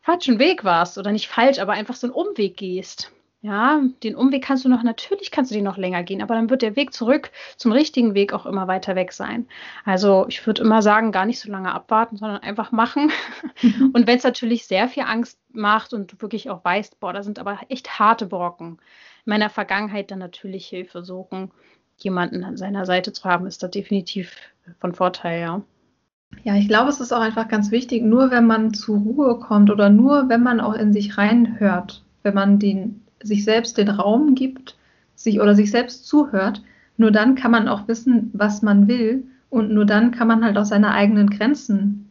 falschen Weg warst oder nicht falsch, aber einfach so einen Umweg gehst. Ja, den Umweg kannst du noch, natürlich kannst du den noch länger gehen, aber dann wird der Weg zurück zum richtigen Weg auch immer weiter weg sein. Also ich würde immer sagen, gar nicht so lange abwarten, sondern einfach machen. Mhm. Und wenn es natürlich sehr viel Angst macht und du wirklich auch weißt, boah, da sind aber echt harte Brocken. In meiner Vergangenheit dann natürlich Hilfe suchen, jemanden an seiner Seite zu haben, ist da definitiv von Vorteil, ja. Ja, ich glaube, es ist auch einfach ganz wichtig, nur wenn man zur Ruhe kommt oder nur wenn man auch in sich reinhört, wenn man den, sich selbst den Raum gibt, sich oder sich selbst zuhört, nur dann kann man auch wissen, was man will und nur dann kann man halt auch seine eigenen Grenzen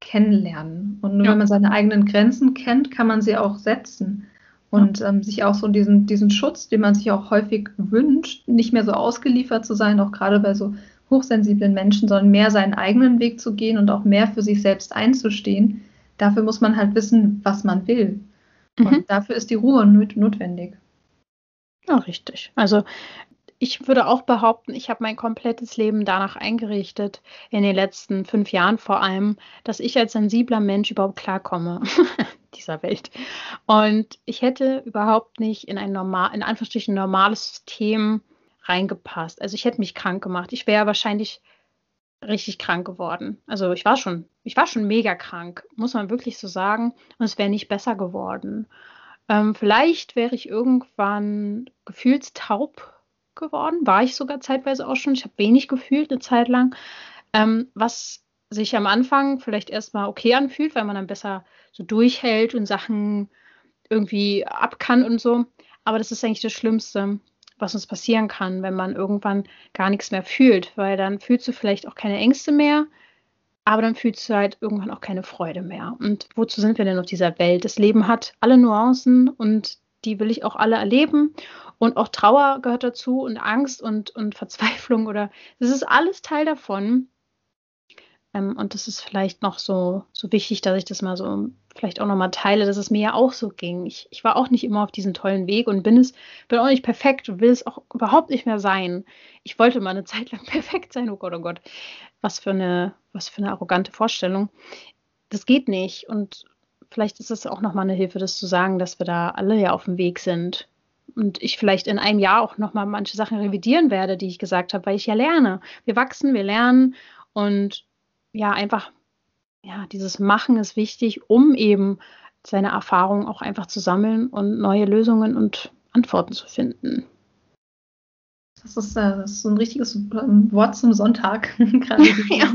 kennenlernen. Und nur ja. wenn man seine eigenen Grenzen kennt, kann man sie auch setzen und ja. ähm, sich auch so diesen, diesen Schutz, den man sich auch häufig wünscht, nicht mehr so ausgeliefert zu sein, auch gerade bei so hochsensiblen Menschen, sondern mehr seinen eigenen Weg zu gehen und auch mehr für sich selbst einzustehen. Dafür muss man halt wissen, was man will. Mhm. Und dafür ist die Ruhe notwendig. Ja, richtig. Also ich würde auch behaupten, ich habe mein komplettes Leben danach eingerichtet, in den letzten fünf Jahren vor allem, dass ich als sensibler Mensch überhaupt klarkomme dieser Welt. Und ich hätte überhaupt nicht in ein normal, in Anführungsstrichen normales System reingepasst. Also ich hätte mich krank gemacht. Ich wäre wahrscheinlich richtig krank geworden. Also ich war schon, ich war schon mega krank, muss man wirklich so sagen. Und es wäre nicht besser geworden. Ähm, vielleicht wäre ich irgendwann gefühlstaub geworden, war ich sogar zeitweise auch schon. Ich habe wenig gefühlt eine Zeit lang, ähm, was sich am Anfang vielleicht erstmal okay anfühlt, weil man dann besser so durchhält und Sachen irgendwie ab kann und so. Aber das ist eigentlich das Schlimmste, was uns passieren kann, wenn man irgendwann gar nichts mehr fühlt, weil dann fühlst du vielleicht auch keine Ängste mehr, aber dann fühlst du halt irgendwann auch keine Freude mehr. Und wozu sind wir denn auf dieser Welt? Das Leben hat alle Nuancen und die will ich auch alle erleben. Und auch Trauer gehört dazu und Angst und, und Verzweiflung oder das ist alles Teil davon. Ähm, und das ist vielleicht noch so, so wichtig, dass ich das mal so vielleicht auch nochmal teile, dass es mir ja auch so ging. Ich, ich war auch nicht immer auf diesem tollen Weg und bin es, bin auch nicht perfekt und will es auch überhaupt nicht mehr sein. Ich wollte mal eine Zeit lang perfekt sein, oh Gott, oh Gott. Was für eine, was für eine arrogante Vorstellung. Das geht nicht. Und vielleicht ist es auch nochmal eine Hilfe, das zu sagen, dass wir da alle ja auf dem Weg sind. Und ich vielleicht in einem Jahr auch nochmal manche Sachen revidieren werde, die ich gesagt habe, weil ich ja lerne. Wir wachsen, wir lernen und ja, einfach, ja, dieses Machen ist wichtig, um eben seine Erfahrungen auch einfach zu sammeln und neue Lösungen und Antworten zu finden. Das ist, äh, das ist so ein richtiges ähm, Wort zum Sonntag gerade. ja.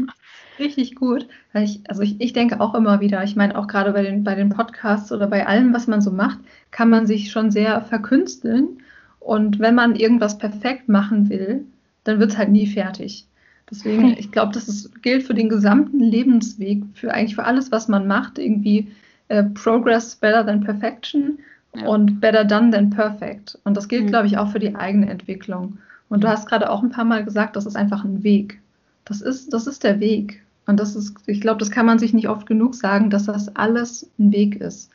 Richtig gut. Ich, also ich, ich denke auch immer wieder, ich meine auch gerade bei den, bei den Podcasts oder bei allem, was man so macht, kann man sich schon sehr verkünsteln. Und wenn man irgendwas perfekt machen will, dann wird es halt nie fertig. Deswegen, ich glaube, das ist, gilt für den gesamten Lebensweg, für eigentlich für alles, was man macht, irgendwie äh, Progress better than perfection ja. und better done than perfect. Und das gilt, mhm. glaube ich, auch für die eigene Entwicklung. Und du hast gerade auch ein paar Mal gesagt, das ist einfach ein Weg. Das ist, das ist der Weg. Und das ist, ich glaube, das kann man sich nicht oft genug sagen, dass das alles ein Weg ist.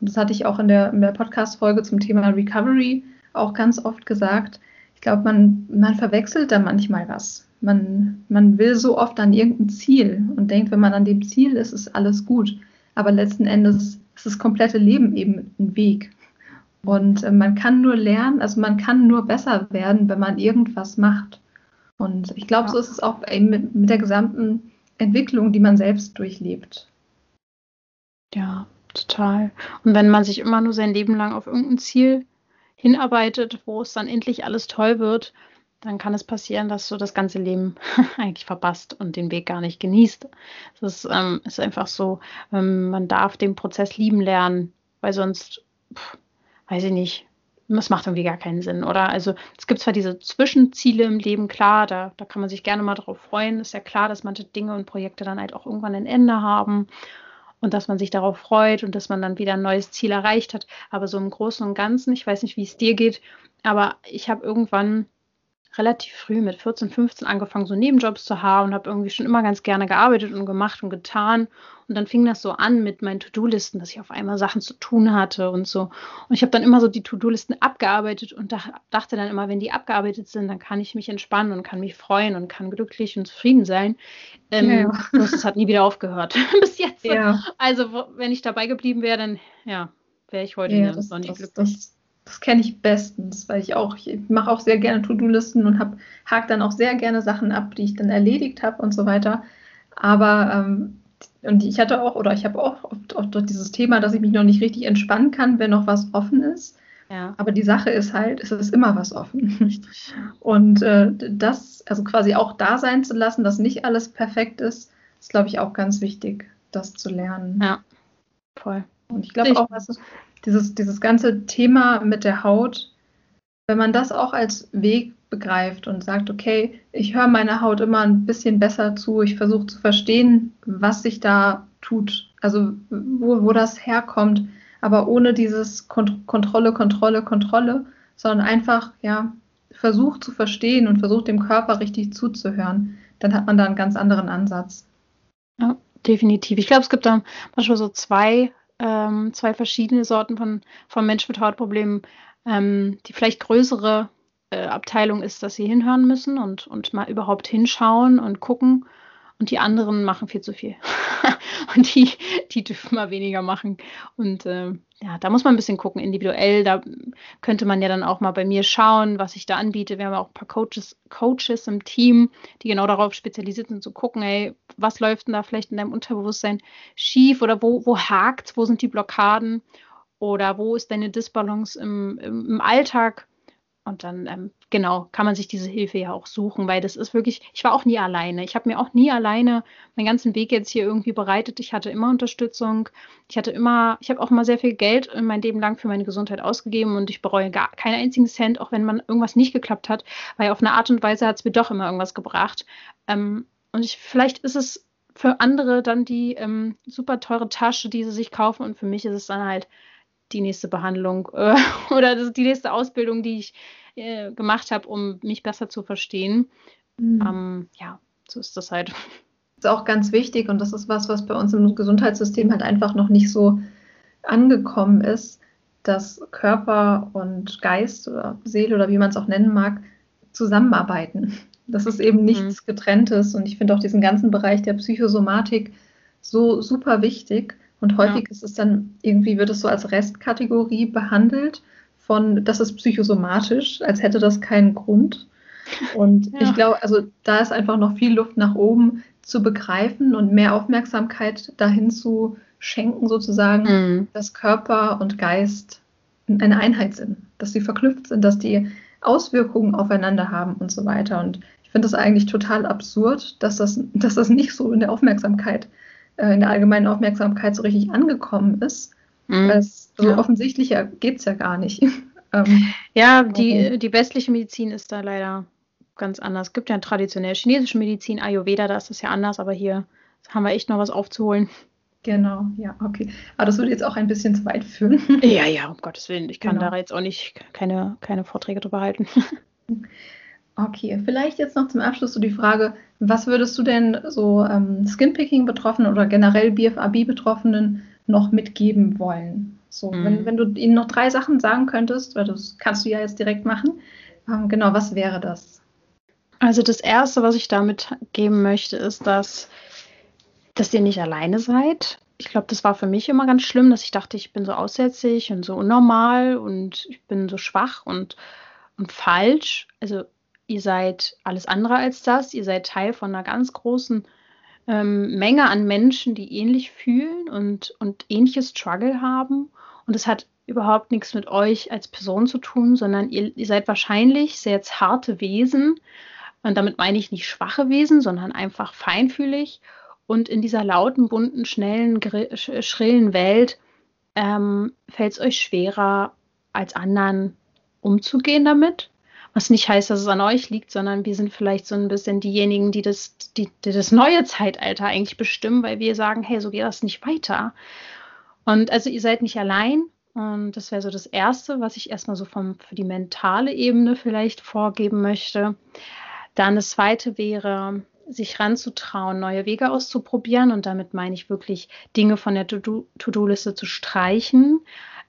Und das hatte ich auch in der, in der Podcast-Folge zum Thema Recovery auch ganz oft gesagt. Ich glaube, man, man verwechselt da manchmal was. Man, man will so oft an irgendein Ziel und denkt, wenn man an dem Ziel ist, ist alles gut. Aber letzten Endes ist das komplette Leben eben ein Weg. Und äh, man kann nur lernen, also man kann nur besser werden, wenn man irgendwas macht. Und ich glaube, so ist es auch eben mit, mit der gesamten Entwicklung, die man selbst durchlebt. Ja, total. Und wenn man sich immer nur sein Leben lang auf irgendein Ziel hinarbeitet, wo es dann endlich alles toll wird, dann kann es passieren, dass du das ganze Leben eigentlich verpasst und den Weg gar nicht genießt. Das ist, ähm, ist einfach so, ähm, man darf den Prozess lieben lernen, weil sonst, pff, weiß ich nicht, das macht irgendwie gar keinen Sinn, oder? Also es gibt zwar diese Zwischenziele im Leben, klar, da, da kann man sich gerne mal drauf freuen. Ist ja klar, dass manche Dinge und Projekte dann halt auch irgendwann ein Ende haben und dass man sich darauf freut und dass man dann wieder ein neues Ziel erreicht hat. Aber so im Großen und Ganzen, ich weiß nicht, wie es dir geht, aber ich habe irgendwann relativ früh mit 14, 15 angefangen, so Nebenjobs zu haben und habe irgendwie schon immer ganz gerne gearbeitet und gemacht und getan. Und dann fing das so an mit meinen To-Do-Listen, dass ich auf einmal Sachen zu tun hatte und so. Und ich habe dann immer so die To-Do-Listen abgearbeitet und dachte dann immer, wenn die abgearbeitet sind, dann kann ich mich entspannen und kann mich freuen und kann glücklich und zufrieden sein. Ähm, ja. Das hat nie wieder aufgehört bis jetzt. Ja. Also wenn ich dabei geblieben wäre, dann ja, wäre ich heute ja, das, noch nicht das, glücklich. Das, das kenne ich bestens, weil ich auch, ich mache auch sehr gerne To-Do-Listen und hab, hake dann auch sehr gerne Sachen ab, die ich dann erledigt habe und so weiter. Aber ähm, und ich hatte auch, oder ich habe auch oft, oft dieses Thema, dass ich mich noch nicht richtig entspannen kann, wenn noch was offen ist. Ja. Aber die Sache ist halt, es ist immer was offen. Richtig. Und äh, das, also quasi auch da sein zu lassen, dass nicht alles perfekt ist, ist, glaube ich, auch ganz wichtig, das zu lernen. Ja, voll. Und ich glaube auch, was, dieses, dieses ganze Thema mit der Haut, wenn man das auch als Weg begreift und sagt, okay, ich höre meiner Haut immer ein bisschen besser zu, ich versuche zu verstehen, was sich da tut, also wo, wo das herkommt, aber ohne dieses Kont Kontrolle, Kontrolle, Kontrolle, sondern einfach, ja, versucht zu verstehen und versucht dem Körper richtig zuzuhören, dann hat man da einen ganz anderen Ansatz. Ja, definitiv. Ich glaube, es gibt da manchmal so zwei, ähm, zwei verschiedene Sorten von, von Menschen mit Hautproblemen. Ähm, die vielleicht größere äh, Abteilung ist, dass sie hinhören müssen und, und mal überhaupt hinschauen und gucken. Und die anderen machen viel zu viel. und die, die dürfen mal weniger machen. Und äh, ja, da muss man ein bisschen gucken, individuell. Da könnte man ja dann auch mal bei mir schauen, was ich da anbiete. Wir haben auch ein paar Coaches, Coaches im Team, die genau darauf spezialisiert sind, zu gucken, ey, was läuft denn da vielleicht in deinem Unterbewusstsein schief oder wo, wo hakt, wo sind die Blockaden oder wo ist deine Disbalance im, im, im Alltag? Und dann, ähm, genau, kann man sich diese Hilfe ja auch suchen, weil das ist wirklich, ich war auch nie alleine. Ich habe mir auch nie alleine meinen ganzen Weg jetzt hier irgendwie bereitet. Ich hatte immer Unterstützung. Ich hatte immer, ich habe auch mal sehr viel Geld in mein Leben lang für meine Gesundheit ausgegeben und ich bereue gar keinen einzigen Cent, auch wenn man irgendwas nicht geklappt hat, weil auf eine Art und Weise hat es mir doch immer irgendwas gebracht. Ähm, und ich, vielleicht ist es für andere dann die ähm, super teure Tasche, die sie sich kaufen und für mich ist es dann halt die nächste Behandlung äh, oder die nächste Ausbildung, die ich äh, gemacht habe, um mich besser zu verstehen. Mhm. Ähm, ja, so ist das halt. Das ist auch ganz wichtig und das ist was, was bei uns im Gesundheitssystem halt einfach noch nicht so angekommen ist, dass Körper und Geist oder Seele oder wie man es auch nennen mag, zusammenarbeiten. Das ist eben nichts mhm. getrenntes und ich finde auch diesen ganzen Bereich der Psychosomatik so super wichtig und häufig ja. ist es dann irgendwie, wird es so als Restkategorie behandelt von, das ist psychosomatisch, als hätte das keinen Grund. Und ja. ich glaube, also da ist einfach noch viel Luft nach oben zu begreifen und mehr Aufmerksamkeit dahin zu schenken, sozusagen, mhm. dass Körper und Geist eine Einheit sind, dass sie verknüpft sind, dass die Auswirkungen aufeinander haben und so weiter. Und ich finde das eigentlich total absurd, dass das, dass das nicht so in der Aufmerksamkeit äh, in der allgemeinen Aufmerksamkeit so richtig angekommen ist. Mhm. Es, also ja. offensichtlicher geht es ja gar nicht. ähm, ja, die, die westliche Medizin ist da leider ganz anders. Es gibt ja traditionell chinesische Medizin, Ayurveda, da ist das ja anders, aber hier haben wir echt noch was aufzuholen. Genau, ja, okay. Aber das würde jetzt auch ein bisschen zu weit führen. Ja, ja, um Gottes Willen. Ich kann genau. da jetzt auch nicht keine, keine Vorträge drüber halten. Okay, vielleicht jetzt noch zum Abschluss so die Frage, was würdest du denn so ähm, Skinpicking-Betroffenen oder generell BFAB-Betroffenen noch mitgeben wollen? So, mhm. wenn, wenn du ihnen noch drei Sachen sagen könntest, weil das kannst du ja jetzt direkt machen, ähm, genau, was wäre das? Also das Erste, was ich damit geben möchte, ist, dass, dass ihr nicht alleine seid. Ich glaube, das war für mich immer ganz schlimm, dass ich dachte, ich bin so aussätzlich und so unnormal und ich bin so schwach und, und falsch. Also ihr seid alles andere als das. Ihr seid Teil von einer ganz großen ähm, Menge an Menschen, die ähnlich fühlen und, und ähnliches Struggle haben. Und es hat überhaupt nichts mit euch als Person zu tun, sondern ihr, ihr seid wahrscheinlich sehr zarte Wesen. Und damit meine ich nicht schwache Wesen, sondern einfach feinfühlig. Und in dieser lauten, bunten, schnellen, schrillen Welt ähm, fällt es euch schwerer, als anderen umzugehen damit. Was nicht heißt, dass es an euch liegt, sondern wir sind vielleicht so ein bisschen diejenigen, die das, die, die das neue Zeitalter eigentlich bestimmen, weil wir sagen, hey, so geht das nicht weiter. Und also ihr seid nicht allein. Und das wäre so das Erste, was ich erstmal so vom, für die mentale Ebene vielleicht vorgeben möchte. Dann das Zweite wäre, sich ranzutrauen, neue Wege auszuprobieren. Und damit meine ich wirklich, Dinge von der To-Do-Liste zu streichen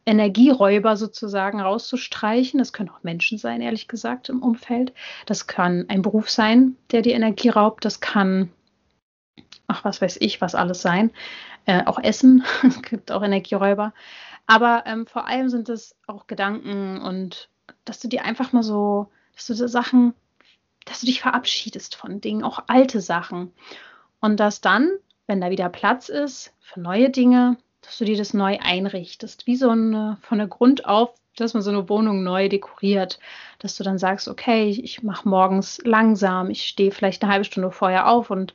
Energieräuber sozusagen rauszustreichen. Das können auch Menschen sein, ehrlich gesagt, im Umfeld. Das kann ein Beruf sein, der die Energie raubt. Das kann, ach, was weiß ich, was alles sein. Äh, auch Essen, es gibt auch Energieräuber. Aber ähm, vor allem sind es auch Gedanken und dass du dir einfach mal so, dass du so Sachen, dass du dich verabschiedest von Dingen, auch alte Sachen. Und dass dann, wenn da wieder Platz ist für neue Dinge, dass du dir das neu einrichtest, wie so eine, von der Grund auf, dass man so eine Wohnung neu dekoriert, dass du dann sagst, okay, ich, mache morgens langsam, ich stehe vielleicht eine halbe Stunde vorher auf und,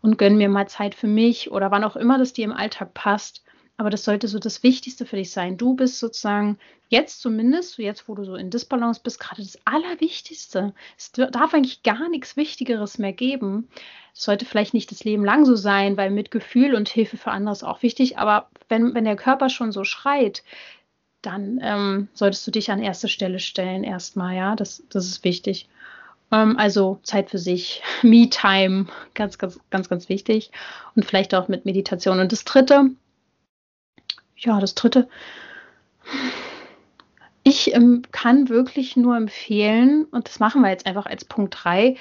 und gönne mir mal Zeit für mich oder wann auch immer das dir im Alltag passt. Aber das sollte so das Wichtigste für dich sein. Du bist sozusagen jetzt zumindest, jetzt wo du so in Disbalance bist, gerade das Allerwichtigste. Es darf eigentlich gar nichts Wichtigeres mehr geben. Es sollte vielleicht nicht das Leben lang so sein, weil Mitgefühl und Hilfe für andere ist auch wichtig. Aber wenn, wenn der Körper schon so schreit, dann ähm, solltest du dich an erste Stelle stellen erstmal, ja. Das, das ist wichtig. Ähm, also Zeit für sich, Me-Time, ganz, ganz, ganz, ganz wichtig. Und vielleicht auch mit Meditation. Und das dritte, ja, das dritte, ich ähm, kann wirklich nur empfehlen, und das machen wir jetzt einfach als Punkt 3,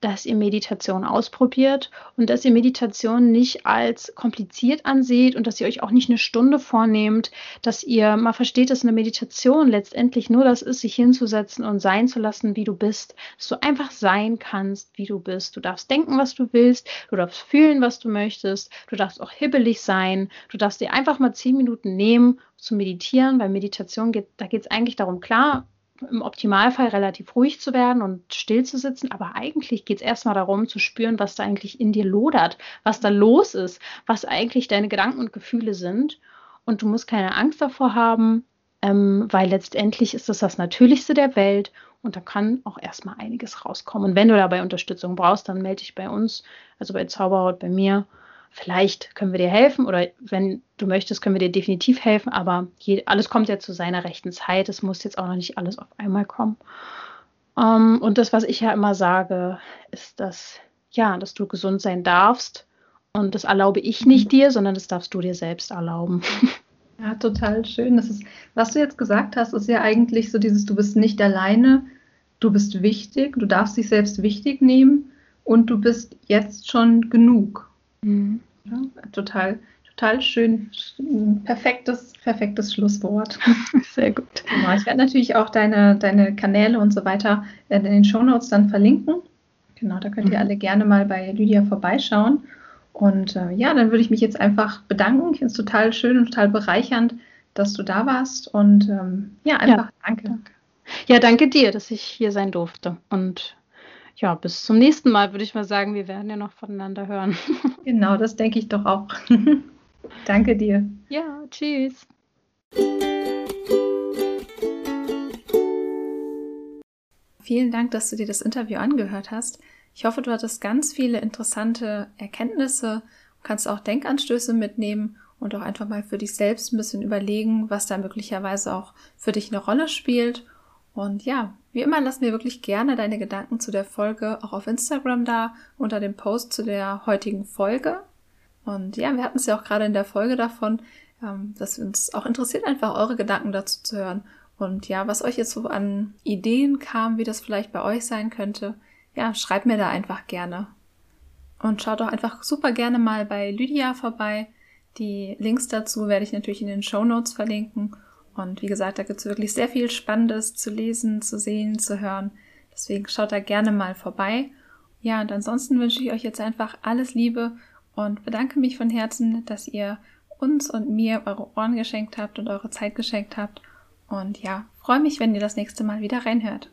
dass ihr Meditation ausprobiert und dass ihr Meditation nicht als kompliziert anseht und dass ihr euch auch nicht eine Stunde vornehmt, dass ihr mal versteht, dass eine Meditation letztendlich nur das ist, sich hinzusetzen und sein zu lassen, wie du bist, dass du einfach sein kannst, wie du bist. Du darfst denken, was du willst, du darfst fühlen, was du möchtest, du darfst auch hibbelig sein, du darfst dir einfach mal zehn Minuten nehmen zu meditieren, weil Meditation geht, da geht es eigentlich darum, klar, im Optimalfall relativ ruhig zu werden und still zu sitzen, aber eigentlich geht es erstmal darum zu spüren, was da eigentlich in dir lodert, was da los ist, was eigentlich deine Gedanken und Gefühle sind. Und du musst keine Angst davor haben, ähm, weil letztendlich ist das das Natürlichste der Welt und da kann auch erstmal einiges rauskommen. Und wenn du dabei Unterstützung brauchst, dann melde dich bei uns, also bei Zauberhaut, bei mir vielleicht können wir dir helfen oder wenn du möchtest, können wir dir definitiv helfen, aber je, alles kommt ja zu seiner rechten Zeit. Es muss jetzt auch noch nicht alles auf einmal kommen. Um, ähm, und das, was ich ja immer sage, ist, dass, ja, dass du gesund sein darfst. Und das erlaube ich nicht dir, sondern das darfst du dir selbst erlauben. Ja, total schön. Das ist, was du jetzt gesagt hast, ist ja eigentlich so dieses, du bist nicht alleine, du bist wichtig, du darfst dich selbst wichtig nehmen und du bist jetzt schon genug. Mhm. Ja, total, total schön. Perfektes, perfektes Schlusswort. Sehr gut. Genau, ich werde natürlich auch deine, deine Kanäle und so weiter in den Shownotes dann verlinken. Genau, da könnt ihr mhm. alle gerne mal bei Lydia vorbeischauen. Und äh, ja, dann würde ich mich jetzt einfach bedanken. Ich finde es total schön und total bereichernd, dass du da warst. Und ähm, ja, einfach ja, danke. danke. Ja, danke dir, dass ich hier sein durfte. Und ja, bis zum nächsten Mal würde ich mal sagen, wir werden ja noch voneinander hören. Genau, das denke ich doch auch. Danke dir. Ja, tschüss. Vielen Dank, dass du dir das Interview angehört hast. Ich hoffe, du hattest ganz viele interessante Erkenntnisse, kannst auch Denkanstöße mitnehmen und auch einfach mal für dich selbst ein bisschen überlegen, was da möglicherweise auch für dich eine Rolle spielt und ja, wie immer lass mir wirklich gerne deine Gedanken zu der Folge auch auf Instagram da unter dem Post zu der heutigen Folge. Und ja, wir hatten es ja auch gerade in der Folge davon, ähm, dass uns auch interessiert, einfach eure Gedanken dazu zu hören. Und ja, was euch jetzt so an Ideen kam, wie das vielleicht bei euch sein könnte, ja, schreibt mir da einfach gerne. Und schaut auch einfach super gerne mal bei Lydia vorbei. Die Links dazu werde ich natürlich in den Show Notes verlinken. Und wie gesagt, da gibt es wirklich sehr viel Spannendes zu lesen, zu sehen, zu hören. Deswegen schaut da gerne mal vorbei. Ja, und ansonsten wünsche ich euch jetzt einfach alles Liebe und bedanke mich von Herzen, dass ihr uns und mir eure Ohren geschenkt habt und eure Zeit geschenkt habt. Und ja, freue mich, wenn ihr das nächste Mal wieder reinhört.